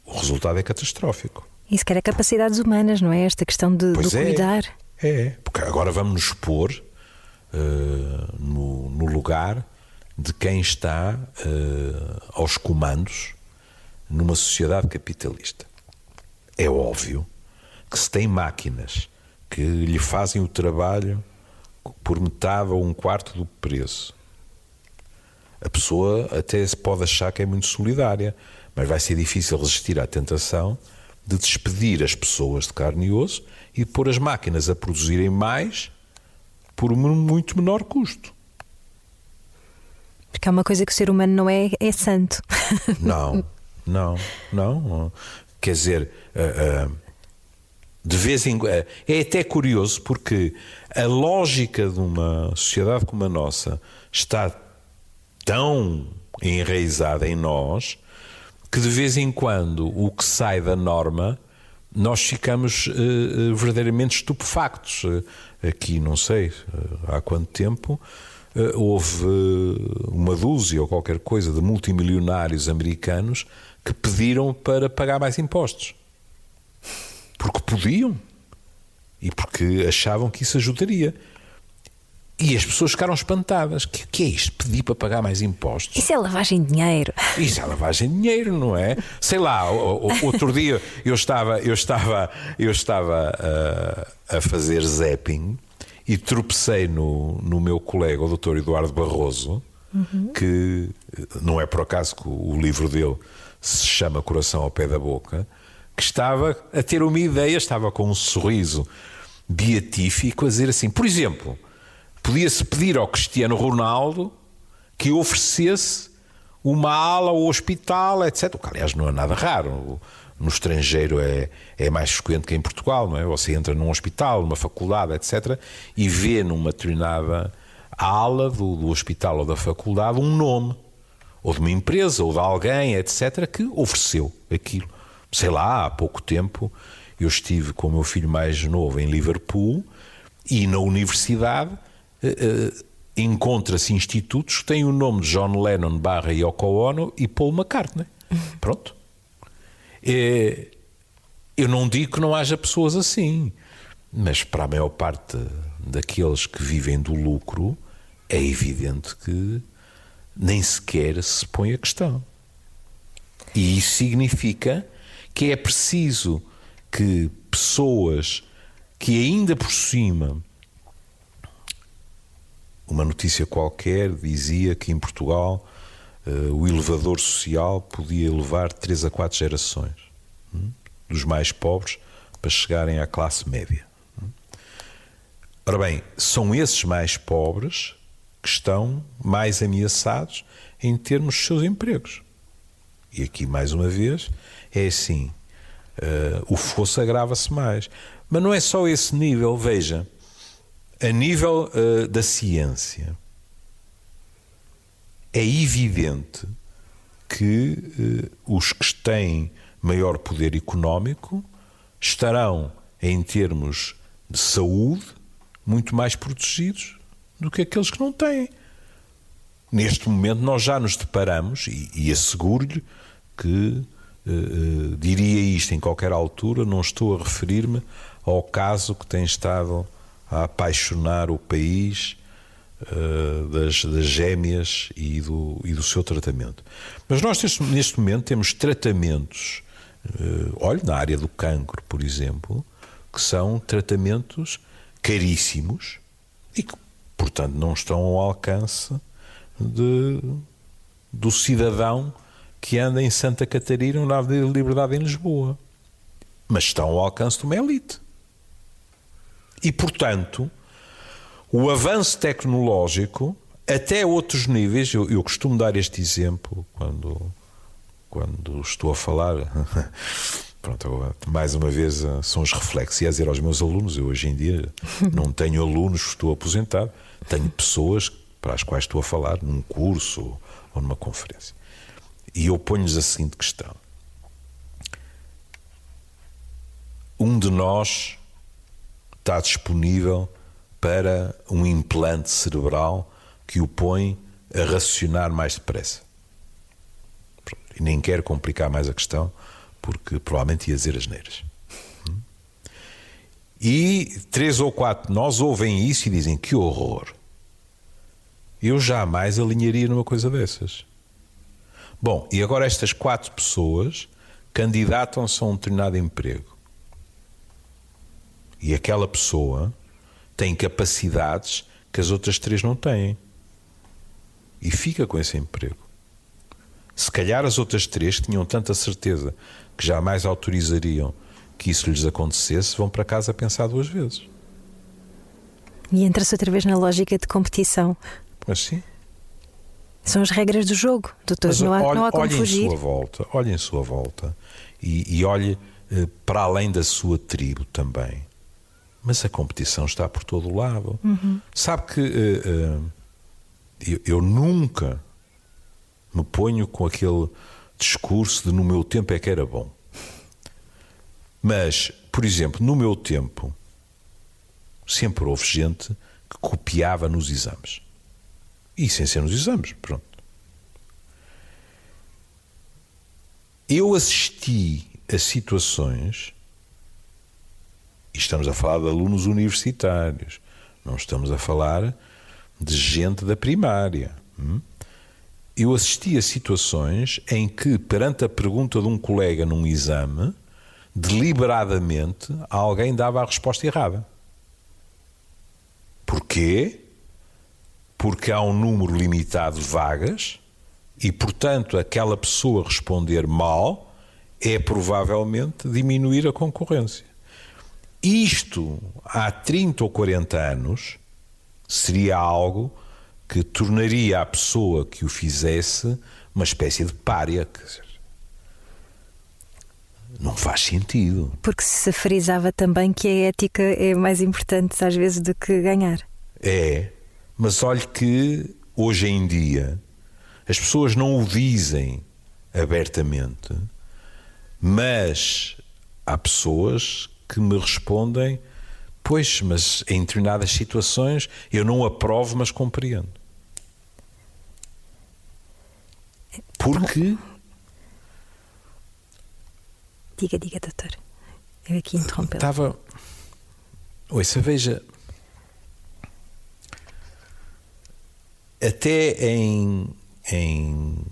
o resultado é catastrófico. E quer é capacidades humanas, não é? Esta questão de, pois de é, cuidar. É, porque agora vamos nos pôr uh, no, no, lugar de quem está uh, aos comandos numa sociedade capitalista. É óbvio que se tem máquinas que lhe fazem o trabalho por metade ou um quarto do preço, a pessoa até se pode achar que é muito solidária, mas vai ser difícil resistir à tentação de despedir as pessoas de carne e osso e pôr as máquinas a produzirem mais por um muito menor custo. Porque há uma coisa que o ser humano não é, é santo. Não, não, não. Quer dizer, uh, uh, de vez em quando. É até curioso porque a lógica de uma sociedade como a nossa está tão enraizada em nós que de vez em quando o que sai da norma nós ficamos uh, verdadeiramente estupefactos. Aqui, não sei há quanto tempo, houve uma dúzia ou qualquer coisa de multimilionários americanos que pediram para pagar mais impostos porque podiam e porque achavam que isso ajudaria. E as pessoas ficaram espantadas. O que, que, é isto? Pedir para pagar mais impostos? Isso é lavagem de dinheiro. Isso é lavagem de dinheiro, não é? Sei lá, outro dia eu estava, eu estava, eu estava a, uh, a fazer zapping e tropecei no, no meu colega, o Dr. Eduardo Barroso, uhum. que não é por acaso que o livro dele se chama Coração ao Pé da Boca que estava a ter uma ideia, estava com um sorriso beatífico a dizer assim: por exemplo, podia-se pedir ao Cristiano Ronaldo que oferecesse uma ala ao hospital, etc. O que, aliás, não é nada raro. No estrangeiro é, é mais frequente que em Portugal, não é? Você entra num hospital, numa faculdade, etc., e vê numa determinada ala do, do hospital ou da faculdade um nome, ou de uma empresa, ou de alguém, etc., que ofereceu aquilo sei lá, há pouco tempo, eu estive com o meu filho mais novo em Liverpool e na universidade uh, encontra-se institutos que têm o nome de John Lennon barra Yoko Ono e Paul McCartney. Pronto. É, eu não digo que não haja pessoas assim, mas para a maior parte daqueles que vivem do lucro, é evidente que nem sequer se põe a questão. E isso significa que é preciso que pessoas que ainda por cima uma notícia qualquer dizia que em Portugal uh, o elevador social podia levar três a quatro gerações hum, dos mais pobres para chegarem à classe média. Hum. Ora bem, são esses mais pobres que estão mais ameaçados em termos dos seus empregos. E aqui, mais uma vez, é assim: uh, o fosso agrava-se mais. Mas não é só esse nível, veja, a nível uh, da ciência, é evidente que uh, os que têm maior poder económico estarão, em termos de saúde, muito mais protegidos do que aqueles que não têm. Neste momento, nós já nos deparamos, e, e asseguro-lhe que uh, diria isto em qualquer altura, não estou a referir-me ao caso que tem estado a apaixonar o país uh, das, das gêmeas e do, e do seu tratamento. Mas nós, neste, neste momento, temos tratamentos, uh, olha, na área do cancro, por exemplo, que são tratamentos caríssimos e que, portanto, não estão ao alcance de, do cidadão que anda em Santa Catarina na Avenida de Liberdade em Lisboa. Mas estão ao alcance de uma elite. E, portanto, o avanço tecnológico, até outros níveis, eu, eu costumo dar este exemplo quando, quando estou a falar Pronto, mais uma vez eh, são os reflexos. E a dizer aos meus alunos, eu hoje em dia não tenho alunos, estou aposentado, tenho pessoas para as quais estou a falar num curso ou, ou numa conferência. E eu ponho-lhes a seguinte questão: um de nós está disponível para um implante cerebral que o põe a racionar mais depressa. E nem quero complicar mais a questão, porque provavelmente ia dizer as neiras. E três ou quatro nós ouvem isso e dizem que horror. Eu jamais alinharia numa coisa dessas. Bom, e agora estas quatro pessoas candidatam-se a um determinado emprego. E aquela pessoa tem capacidades que as outras três não têm. E fica com esse emprego. Se calhar as outras três tinham tanta certeza que jamais autorizariam que isso lhes acontecesse, vão para casa pensar duas vezes. E entra-se outra vez na lógica de competição. Mas sim. São as regras do jogo, doutor. Mas não há, olhe, não há como olhe em fugir. sua volta, olhe em sua volta e, e olhe eh, para além da sua tribo também. Mas a competição está por todo o lado. Uhum. Sabe que eh, eh, eu, eu nunca me ponho com aquele discurso de no meu tempo é que era bom. Mas, por exemplo, no meu tempo, sempre houve gente que copiava nos exames. E sem ser nos exames, pronto. Eu assisti a situações, e estamos a falar de alunos universitários, não estamos a falar de gente da primária. hum? Eu assisti a situações em que, perante a pergunta de um colega num exame, deliberadamente alguém dava a resposta errada. Porquê? Porque há um número limitado de vagas e, portanto, aquela pessoa responder mal é provavelmente diminuir a concorrência. Isto, há 30 ou 40 anos, seria algo que tornaria a pessoa que o fizesse uma espécie de pária. Não faz sentido. Porque se frisava também que a ética é mais importante às vezes do que ganhar. É, mas olhe que hoje em dia as pessoas não o dizem abertamente, mas há pessoas que me respondem: Pois, mas em determinadas situações eu não aprovo, mas compreendo. Porque Diga, diga, doutor. Eu aqui interrompê-lo. estava. Ouça, veja. Até em, em,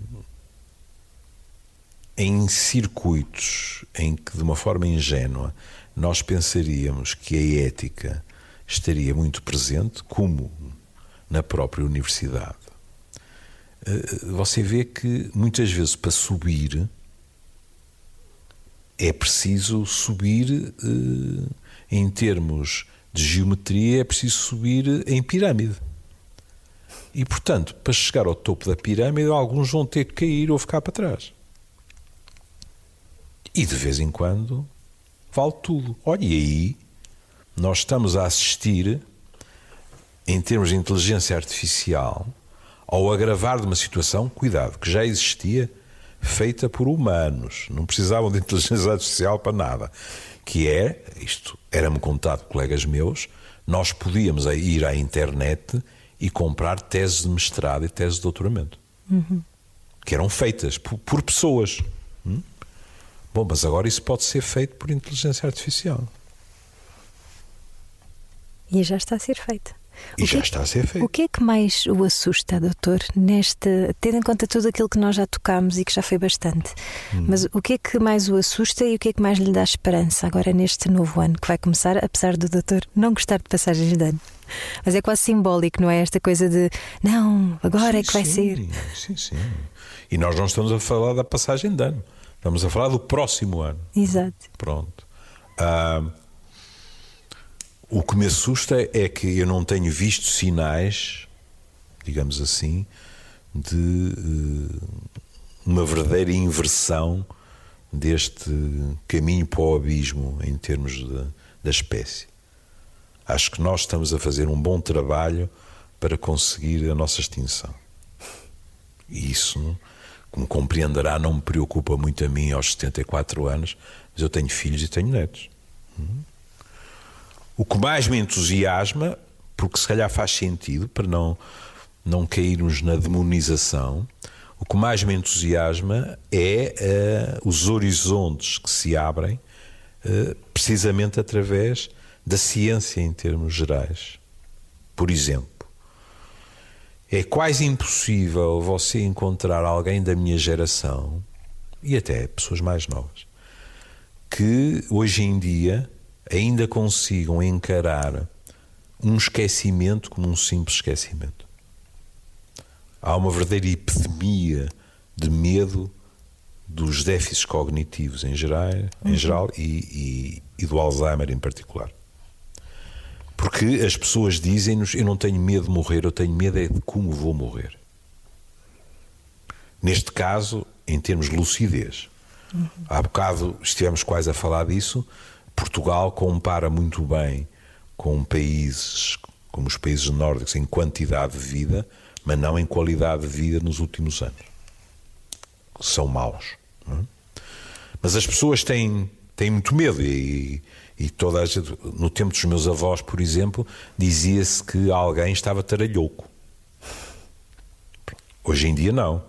em circuitos em que, de uma forma ingênua, nós pensaríamos que a ética estaria muito presente, como na própria universidade, eh, você vê que muitas vezes para subir é preciso subir eh, em termos de geometria, é preciso subir em pirâmide. E, portanto, para chegar ao topo da pirâmide, alguns vão ter que cair ou ficar para trás. E de vez em quando vale tudo. Olha, e aí nós estamos a assistir, em termos de inteligência artificial, ao agravar de uma situação, cuidado, que já existia, feita por humanos. Não precisavam de inteligência artificial para nada. Que é, isto era-me contado colegas meus, nós podíamos ir à internet e comprar teses de mestrado e teses de doutoramento. Que eram feitas por, por pessoas. Hum? Bom, mas agora isso pode ser feito por inteligência artificial. E já está a ser feito. E O já que- está a ser feito. O que é que mais o assusta, doutor, nesta, tendo em conta tudo aquilo que nós já tocámos e que já foi bastante, Hum. mas o que é que mais o assusta e o que é que mais lhe dá esperança agora neste novo ano que vai começar, apesar do doutor não gostar de passagens de ano? Mas é quase simbólico, não é? Esta coisa de não, agora é que vai sim, ser. Sim, sim. E nós não estamos a falar da passagem de ano. Estamos a falar do próximo ano. Exato. Pronto. Ah, o que me assusta é que eu não tenho visto sinais, digamos assim, de eh, uma verdadeira inversão deste caminho para o abismo em termos de, da espécie. Acho que nós estamos a fazer um bom trabalho para conseguir a nossa extinção. E isso, como compreenderá, não me preocupa muito a mim aos 74 anos, mas eu tenho filhos e tenho netos. O que mais me entusiasma, porque se calhar faz sentido para não, não cairmos na demonização, o que mais me entusiasma é uh, os horizontes que se abrem uh, precisamente através da ciência em termos gerais. Por exemplo, é quase impossível você encontrar alguém da minha geração e até pessoas mais novas que hoje em dia ainda consigam encarar um esquecimento como um simples esquecimento. Há uma verdadeira epidemia de medo dos déficits cognitivos em geral, em uhum. geral e, e, e do Alzheimer em particular. Porque as pessoas dizem-nos: Eu não tenho medo de morrer, eu tenho medo é de como vou morrer. Neste caso, em termos de lucidez. Uhum. Há bocado estivemos quase a falar disso. Portugal compara muito bem com países como os países nórdicos em quantidade de vida, mas não em qualidade de vida nos últimos anos. São maus. É? Mas as pessoas têm, têm muito medo e, e toda a gente, no tempo dos meus avós, por exemplo, dizia-se que alguém estava taralhoco. Hoje em dia não.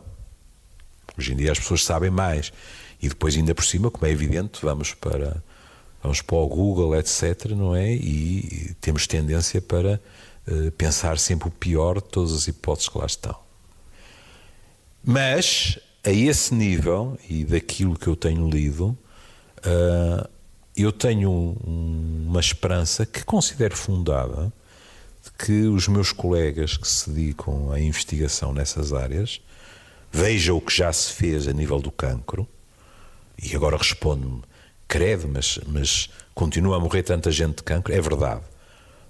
Hoje em dia as pessoas sabem mais. E depois, ainda por cima, como é evidente, vamos para, vamos para o Google, etc., não é? E, temos tendência para uh, pensar sempre o pior de todas as hipóteses que lá estão. Mas, a esse nível, e daquilo que eu tenho lido, uh, eu tenho uma esperança que considero fundada de que os meus colegas que se dedicam à investigação nessas áreas vejam o que já se fez a nível do cancro e agora respondo-me, credo, mas, mas continua a morrer tanta gente de cancro, é verdade.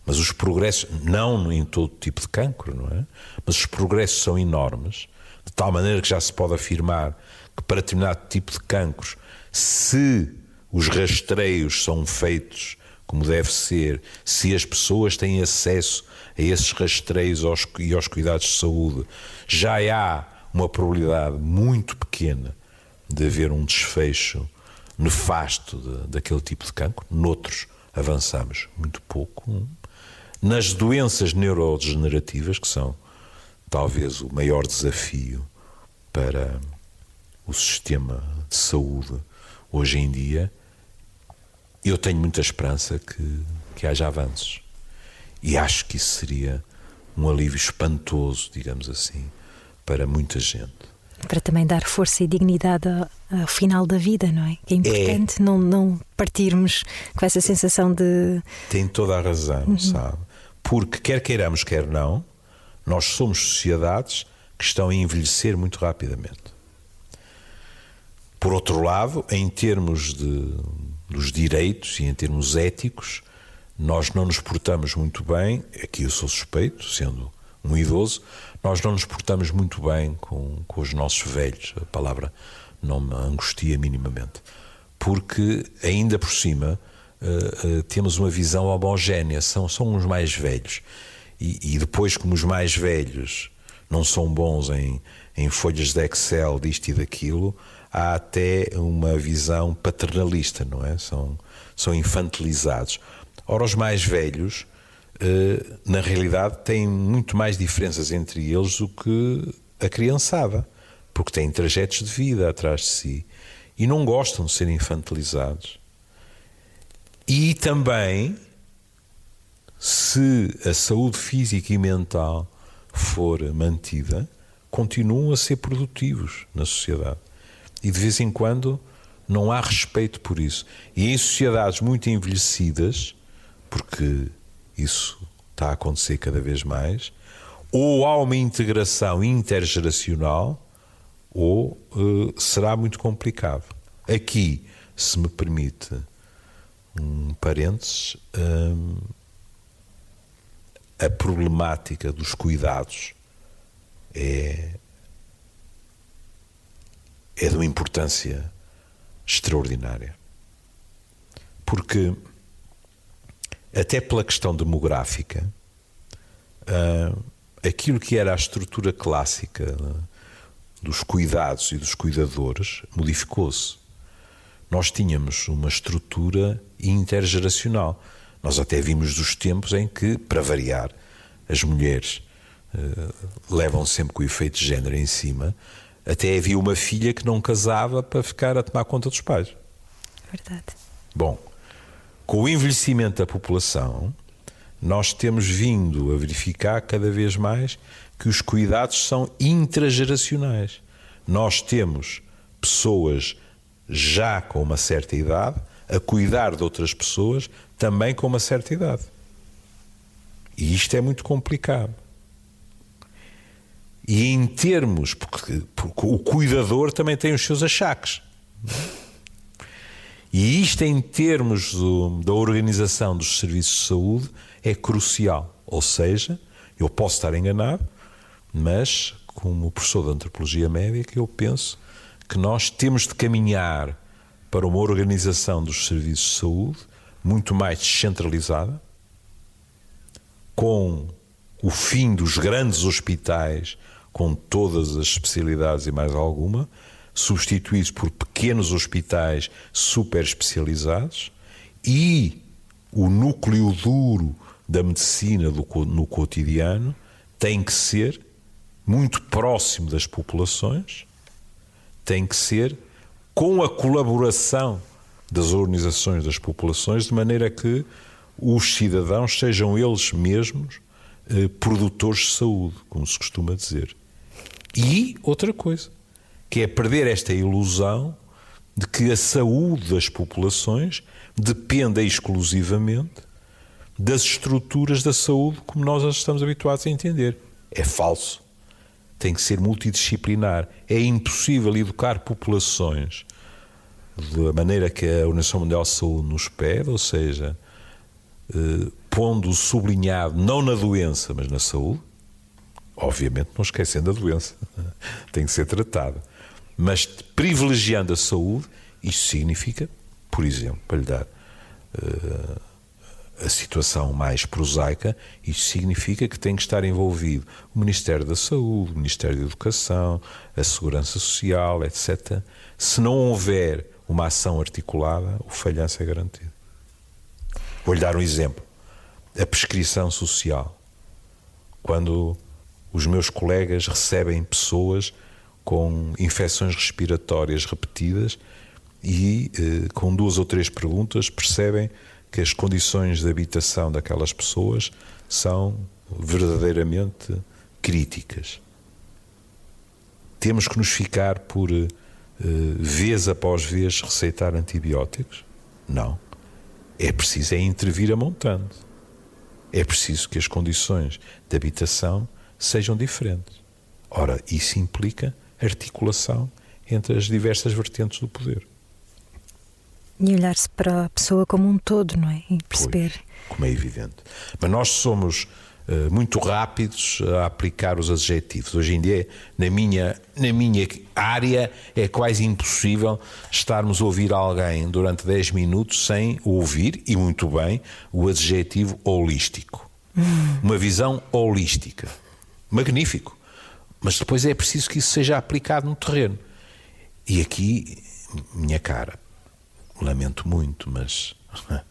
Mas os progressos, não em todo tipo de cancro, não é? Mas os progressos são enormes, de tal maneira que já se pode afirmar que para determinado tipo de cancros, se os rastreios são feitos como deve ser, se as pessoas têm acesso a esses rastreios e aos cuidados de saúde, já há uma probabilidade muito pequena de haver um desfecho nefasto de, daquele tipo de cancro. Noutros avançamos muito pouco. Nas doenças neurodegenerativas, que são talvez o maior desafio para o sistema de saúde hoje em dia, eu tenho muita esperança que, que haja avanços. E acho que isso seria um alívio espantoso, digamos assim, para muita gente. Para também dar força e dignidade ao, final da vida, não é? É importante é, não, não partirmos com essa sensação de. Tem toda a razão, uhum. sabe? Porque quer queiramos, quer não, nós somos sociedades que estão a envelhecer muito rapidamente. Por outro lado, em termos de, dos direitos e em termos éticos, nós não nos portamos muito bem. Aqui eu sou suspeito, sendo um idoso, nós não nos portamos muito bem com, com os nossos velhos. A palavra não me angustia minimamente. Porque, ainda por cima, uh, uh, temos uma visão homogénea, são, são os mais velhos. E, e, depois, como os mais velhos não são bons em, em folhas de Excel, disto e daquilo, há até uma visão paternalista, não é? São, são infantilizados. Ora, os mais velhos, eh, na realidade, têm muito mais diferenças entre eles do que a criançada, porque têm trajetos de vida atrás de si e não gostam de ser infantilizados. E também, se a saúde física e mental for mantida, continuam a ser produtivos na sociedade. E de vez em quando não há respeito por isso. E em sociedades muito envelhecidas, porque isso está a acontecer cada vez mais, ou há uma integração intergeracional, ou uh, será muito complicado. Aqui, se me permite um parênteses, um, a problemática dos cuidados é, é de uma importância extraordinária. Porque, até pela questão demográfica, uh, aquilo que era a estrutura clássica uh, dos cuidados e dos cuidadores modificou-se. Nós tínhamos uma estrutura intergeracional. Nós até vimos dos tempos em que, para variar, as mulheres uh, levam sempre com o efeito de género em cima. Até havia uma filha que não casava para ficar a tomar conta dos pais. Verdade. Bom, com o envelhecimento da população, nós temos vindo a verificar cada vez mais que os cuidados são intrageracionais. Nós temos pessoas já com uma certa idade a cuidar de outras pessoas também com uma certa idade. E isto é muito complicado. E em termos, porque, porque o cuidador também tem os seus achaques. E isto, em termos do, da organização dos serviços de saúde, é crucial. Ou seja, eu posso estar enganado, mas, como professor de antropologia médica, eu penso que nós temos de caminhar para uma organização dos serviços de saúde muito mais descentralizada, com o fim dos grandes hospitais, com todas as especialidades e mais alguma, substituídos por pequenos hospitais super especializados e o núcleo duro da medicina no cotidiano tem que ser muito próximo das populações, tem que ser com a colaboração das organizações das populações, de maneira que os cidadãos sejam eles mesmos eh, produtores de saúde, como se costuma dizer. E outra coisa, que é perder esta ilusão de que a saúde das populações depende exclusivamente das estruturas da saúde como nós estamos habituados a entender. É falso. Tem que ser multidisciplinar. É impossível educar populações da maneira que a Organização Mundial de Saúde nos pede, ou seja, eh, pondo sublinhado não na doença, mas na saúde, obviamente não esquecendo a doença, tem que ser tratada, mas privilegiando a saúde, isso significa, por exemplo, para lhe dar uh, a situação mais prosaica, isso significa que tem que estar envolvido o Ministério da Saúde, o Ministério da Educação, a Segurança Social, etc. Se não houver uma ação articulada, o falhanço é garantido. Vou-lhe dar um exemplo. A prescrição social. Quando os meus colegas recebem pessoas com infecções respiratórias repetidas e, eh, com duas ou três perguntas, percebem que as condições de habitação daquelas pessoas são verdadeiramente críticas. Temos que nos ficar por, eh, vez após vez, receitar antibióticos? Não. É preciso é intervir a montante. É preciso que as condições de habitação sejam diferentes. Ora, isso implica articulação entre as diversas vertentes do poder. E olhar-se para a pessoa como um todo, não é? E perceber. Pois, como é evidente. Mas nós somos uh, muito rápidos a aplicar os adjetivos. Hoje em dia, na minha, na minha área, é quase impossível estarmos a ouvir alguém durante 10 minutos sem ouvir, e muito bem, o adjetivo holístico. Hum. Uma visão holística. Magnífico. Mas depois é preciso que isso seja aplicado no terreno. E aqui, minha cara, lamento muito, mas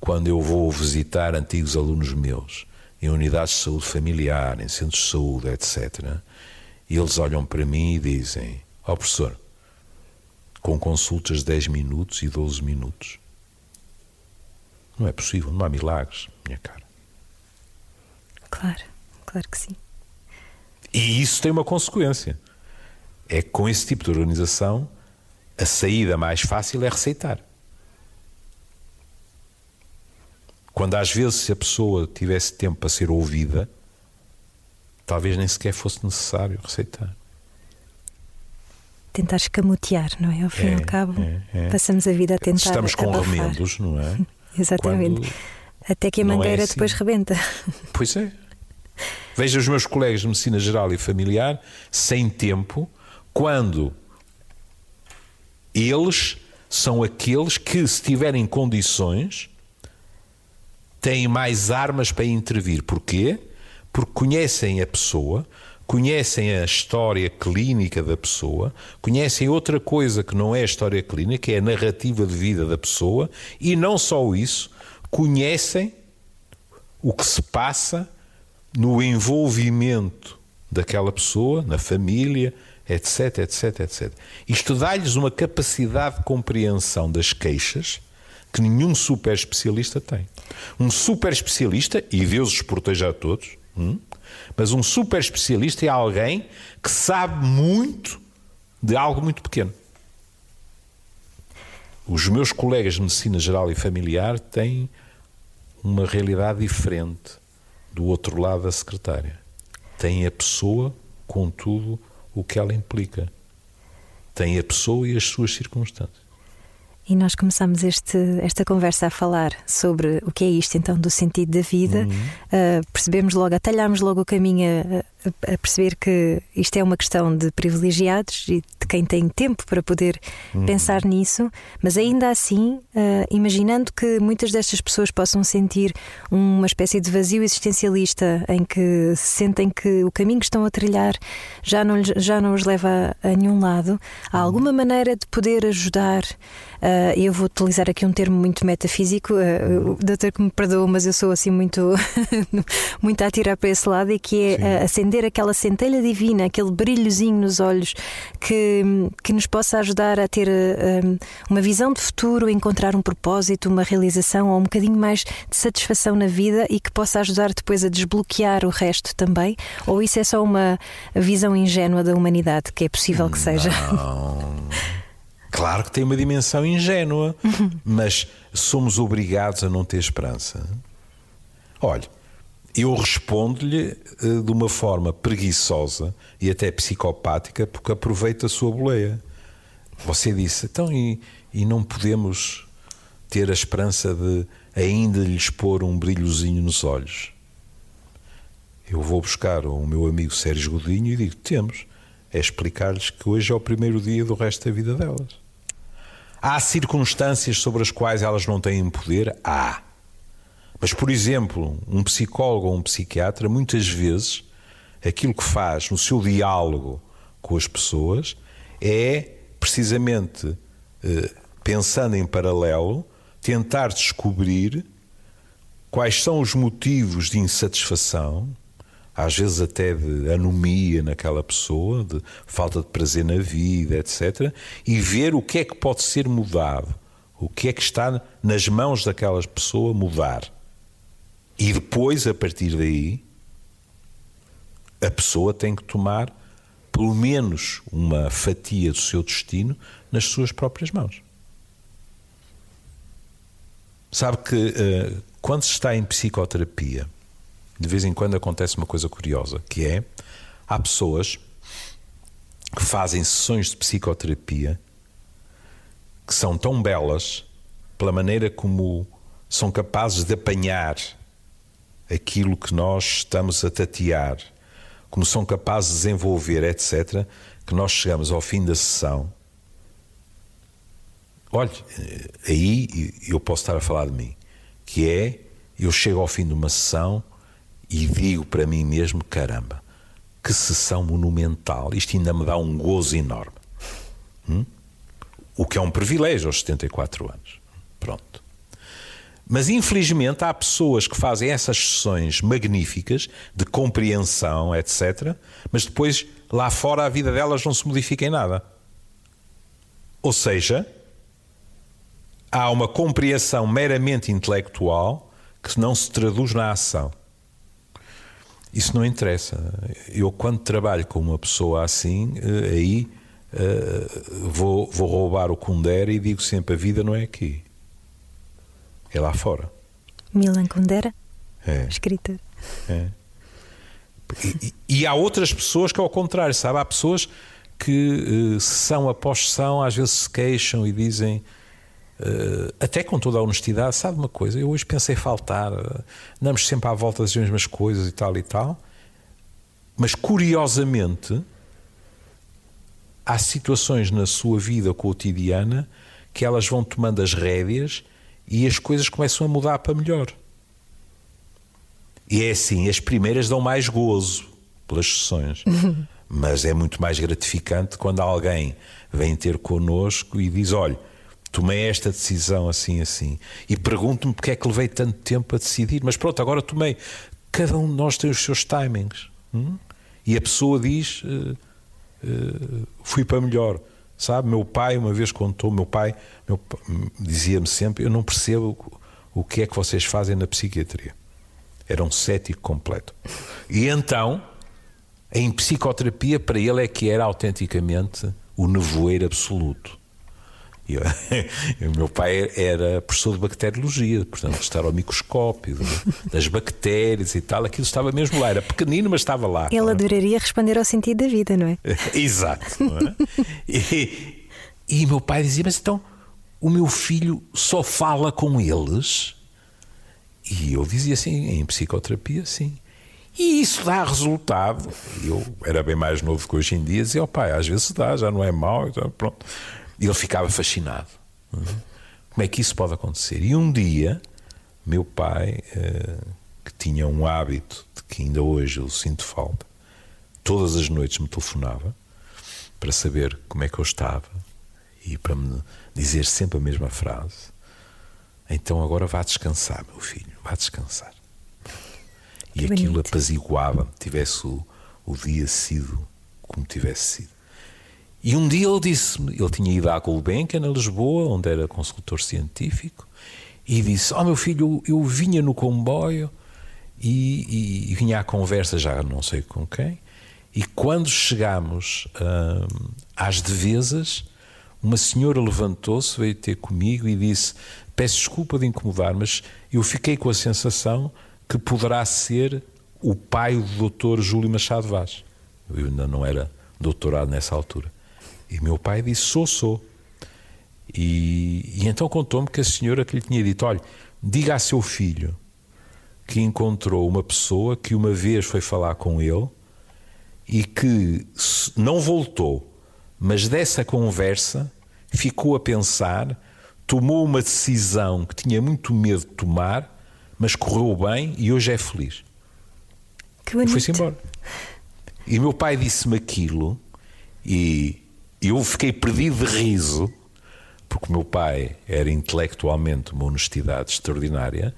quando eu vou visitar antigos alunos meus em unidades de saúde familiar, em centros de saúde, etc., eles olham para mim e dizem: Ó oh, professor, com consultas de 10 minutos e 12 minutos. Não é possível, não há milagres, minha cara. Claro, claro que sim. E isso tem uma consequência. É que com esse tipo de organização, a saída mais fácil é receitar. Quando às vezes se a pessoa tivesse tempo para ser ouvida, talvez nem sequer fosse necessário receitar. Tentar escamotear, não é? Ao fim e é, ao cabo, é, é. passamos a vida a tentar. Estamos com abafar. remendos, não é? Exatamente. Quando Até que a é mangueira assim. depois rebenta. Pois é. Veja os meus colegas de medicina geral e familiar, sem tempo, quando eles são aqueles que, se tiverem condições, têm mais armas para intervir. Porquê? Porque conhecem a pessoa, conhecem a história clínica da pessoa, conhecem outra coisa que não é a história clínica, é a narrativa de vida da pessoa, e não só isso, conhecem o que se passa no envolvimento daquela pessoa, na família, etc, etc, etc. Isto dá-lhes uma capacidade de compreensão das queixas que nenhum super especialista tem. Um super especialista, e Deus os proteja a todos, hum, mas um super especialista é alguém que sabe muito de algo muito pequeno. Os meus colegas de medicina geral e familiar têm uma realidade diferente do outro lado da secretária. Têm a pessoa com tudo o que ela implica. Têm a pessoa e as suas circunstâncias. E nós começamos este, esta conversa a falar sobre o que é isto então do sentido da vida. Uhum. Uh, percebemos logo, atalhámos logo o caminho a, a, perceber que isto é uma questão de privilegiados e de quem tem tempo para poder uhum. pensar nisso, mas ainda assim, uh, imaginando que muitas destas pessoas possam sentir uma espécie de vazio existencialista em que sentem que o caminho que estão a trilhar já não, já não os leva a, a nenhum lado, há uhum. alguma maneira de poder ajudar. Uh, eu vou utilizar aqui um termo muito metafísico, uh, o doutor que me perdoa, mas eu sou assim muito, muito a tirar para esse lado, e que é uh, acender aquela centelha divina, aquele brilhozinho nos olhos que, que nos possa ajudar a ter uma visão de futuro, encontrar um propósito, uma realização ou um bocadinho mais de satisfação na vida e que possa ajudar depois a desbloquear o resto também? Ou isso é só uma visão ingênua da humanidade, que é possível que seja? Não. Claro que tem uma dimensão ingênua, mas somos obrigados a não ter esperança. Olha, eu respondo-lhe eh, de uma forma preguiçosa e até psicopática, porque aproveito a sua boleia. Você disse, então, e, e não podemos ter a esperança de ainda lhes pôr um brilhozinho nos olhos? Eu vou buscar o meu amigo Sérgio Godinho e digo: temos é explicar-lhes que hoje é o primeiro dia do resto da vida delas. Há circunstâncias sobre as quais elas não têm poder? Há. Mas, por exemplo, um psicólogo ou um psiquiatra, muitas vezes, aquilo que faz no seu diálogo com as pessoas é precisamente, eh, pensando em paralelo, tentar descobrir quais são os motivos de insatisfação às vezes até de anomia naquela pessoa, de falta de prazer na vida, etc. E ver o que é que pode ser mudado, o que é que está nas mãos daquela pessoa mudar. E depois, a partir daí, a pessoa tem que tomar pelo menos uma fatia do seu destino nas suas próprias mãos. Sabe que uh, quando se está em psicoterapia, de vez em quando acontece uma coisa curiosa, que é há pessoas que fazem sessões de psicoterapia que são tão belas pela maneira como são capazes de apanhar aquilo que nós estamos a tatear, como são capazes de desenvolver, etc., que nós chegamos ao fim da sessão. Olhe, aí eu posso estar a falar de mim, que é eu chego ao fim de uma sessão e digo para mim mesmo: caramba, que sessão monumental, isto ainda me dá um gozo enorme. Hum? O que é um privilégio aos 74 anos. Pronto. Mas infelizmente há pessoas que fazem essas sessões magníficas de compreensão, etc., mas depois lá fora a vida delas não se modifica em nada. Ou seja, há uma compreensão meramente intelectual que não se traduz na ação. Isso não interessa. Eu, quando trabalho com uma pessoa assim, eh, aí uh, vou, vou roubar o Kundera e digo sempre: a vida não é aqui, é lá fora. Milan Kundera? É. Escritor. É. E, e, há outras pessoas que, ao contrário, sabe? Há pessoas que, uh, sessão após sessão, às vezes se queixam e dizem Uh, até com toda a honestidade, sabe uma coisa? Eu hoje pensei faltar, uh, andamos sempre à volta das mesmas coisas e tal e tal, mas curiosamente há situações na sua vida cotidiana que elas vão tomando as rédeas e as coisas começam a mudar para melhor. E é assim, as primeiras dão mais gozo pelas sessões, mas é muito mais gratificante quando alguém vem ter connosco e diz: Olha, tomei esta decisão assim, assim, e pergunto-me porque é que levei tanto tempo a decidir, mas pronto, agora tomei. Cada um de nós tem os seus timings. Hum? E a pessoa diz: uh, uh, Fui para melhor. Sabe, meu pai uma vez contou, meu pai, meu, dizia-me sempre: Eu não percebo o que é que vocês fazem na psiquiatria. Era um cético completo. E então, em psicoterapia, para ele é que era autenticamente o nevoeiro absoluto. E o meu pai era professor de bacteriologia, portanto, estar ao microscópio, das bactérias e tal, aquilo estava mesmo lá. Era pequenino, mas estava lá. Ele adoraria responder ao sentido da vida, não é? Exato. Não é? e, e meu pai dizia: Mas então, o meu filho só fala com eles? E eu dizia assim, em psicoterapia, sim. E isso dá resultado. Eu era bem mais novo que hoje em dia, dizia, oh pai, às vezes dá, já não é mau, pronto. E ele ficava fascinado. Como é que isso pode acontecer? E um dia, meu pai, eh, que tinha um hábito de que ainda hoje eu sinto falta, todas as noites me telefonava para saber como é que eu estava e para me dizer sempre a mesma frase. Então agora vá descansar, meu filho, vá descansar. E Que aquilo bonito. apaziguava-me, tivesse o, o dia sido como tivesse sido. E um dia ele disse-me, ele tinha ido à Gulbenkian, em Lisboa, onde era consultor científico, e disse: Oh meu filho, eu, eu vinha no comboio e, e- e vinha à conversa, já não sei com quem, e quando chegámos hum, às devesas, uma senhora levantou-se, veio ter comigo e disse: Peço desculpa de incomodar, mas eu fiquei com a sensação que poderá ser o pai do Dr. Júlio Machado Vaz. Eu ainda não era doutorado nessa altura. E meu pai disse: Sou, sou. E, e então contou-me que a senhora que lhe tinha dito: Olha, diga a seu filho que encontrou uma pessoa que uma vez foi falar com ele e que não voltou, mas dessa conversa ficou a pensar, tomou uma decisão que tinha muito medo de tomar, mas correu bem e hoje é feliz. Que E foi-se embora. E meu pai disse-me aquilo e eu fiquei perdido de riso, porque o meu pai era intelectualmente uma honestidade extraordinária,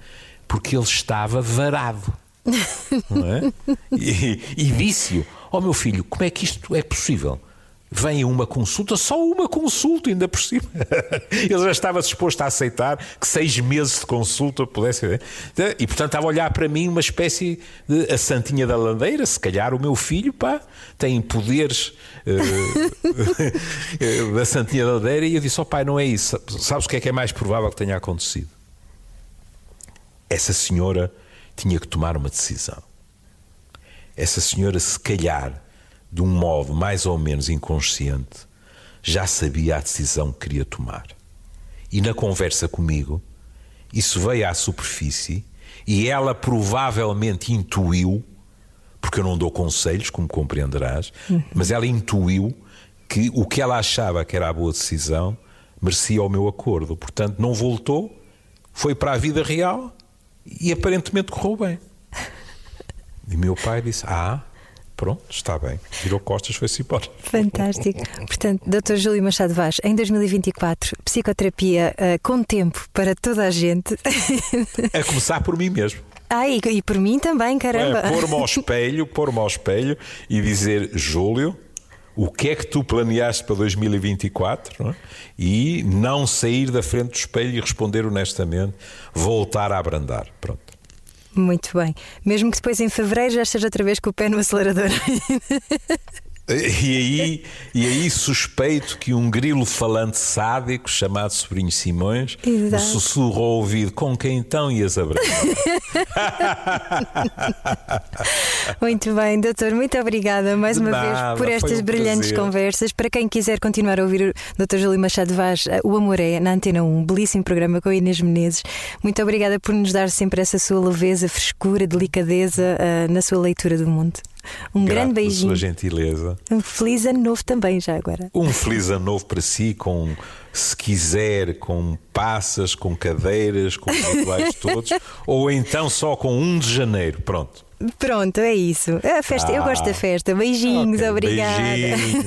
porque ele estava varado. não é? E, e disse-o: Ó meu filho, como é que isto é possível? Vem uma consulta, só uma consulta, ainda por cima. Ele já estava disposto a aceitar que seis meses de consulta pudesse. E portanto estava a olhar para mim uma espécie de a Santinha da Landeira. Se calhar o meu filho, pá, tem poderes eh, da Santinha da Landeira. E eu disse: Ó pai, não é isso. Sabes o que é que é mais provável que tenha acontecido? Essa senhora tinha que tomar uma decisão. Essa senhora, se calhar, de um modo mais ou menos inconsciente, já sabia a decisão que queria tomar. E na conversa comigo, isso veio à superfície e ela provavelmente intuiu, porque eu não dou conselhos, como compreenderás, mas ela intuiu que o que ela achava que era a boa decisão merecia o meu acordo. Portanto, não voltou, foi para a vida real e aparentemente correu bem. E meu pai disse: Ah, pronto, está bem. Virou costas, foi-se embora. Fantástico. Portanto, Dr. Júlio Machado Vaz, em 2024, psicoterapia eh, com tempo para toda a gente. A começar por mim mesmo. ah, e, e por mim também, caramba. É, pôr-me ao espelho, pôr-me ao espelho e dizer, Júlio, o que é que tu planeaste para 2024? não é? E não sair da frente do espelho e responder honestamente, voltar a abrandar. Pronto. Muito bem. Mesmo que depois em fevereiro já esteja outra vez com o pé no acelerador. E aí, e aí suspeito que um grilo falante sádico chamado Sobrinho Simões Exato. sussurrou ao ouvido com quem então ias abrandar. Muito bem, doutor, muito obrigada mais De uma nada, vez por estas um brilhantes prazer. conversas. Para quem quiser continuar a ouvir o Dr. Júlio Machado Vaz, eh, O Amor é na Antena 1, um belíssimo programa com a Inês Menezes. Muito obrigada por nos dar sempre essa sua leveza, frescura, delicadeza eh, na sua leitura do mundo. Um Grato grande pela beijinho. sua gentileza. Um feliz ano novo também, já agora. Um feliz ano novo para si, com, se quiser, com passas, com cadeiras, com os rituais todos, ou então só com 1 de janeiro. Pronto. Pronto, é isso. A festa, eu Ah. gosto da festa. Beijinhos, Ok, obrigada. beijinhos.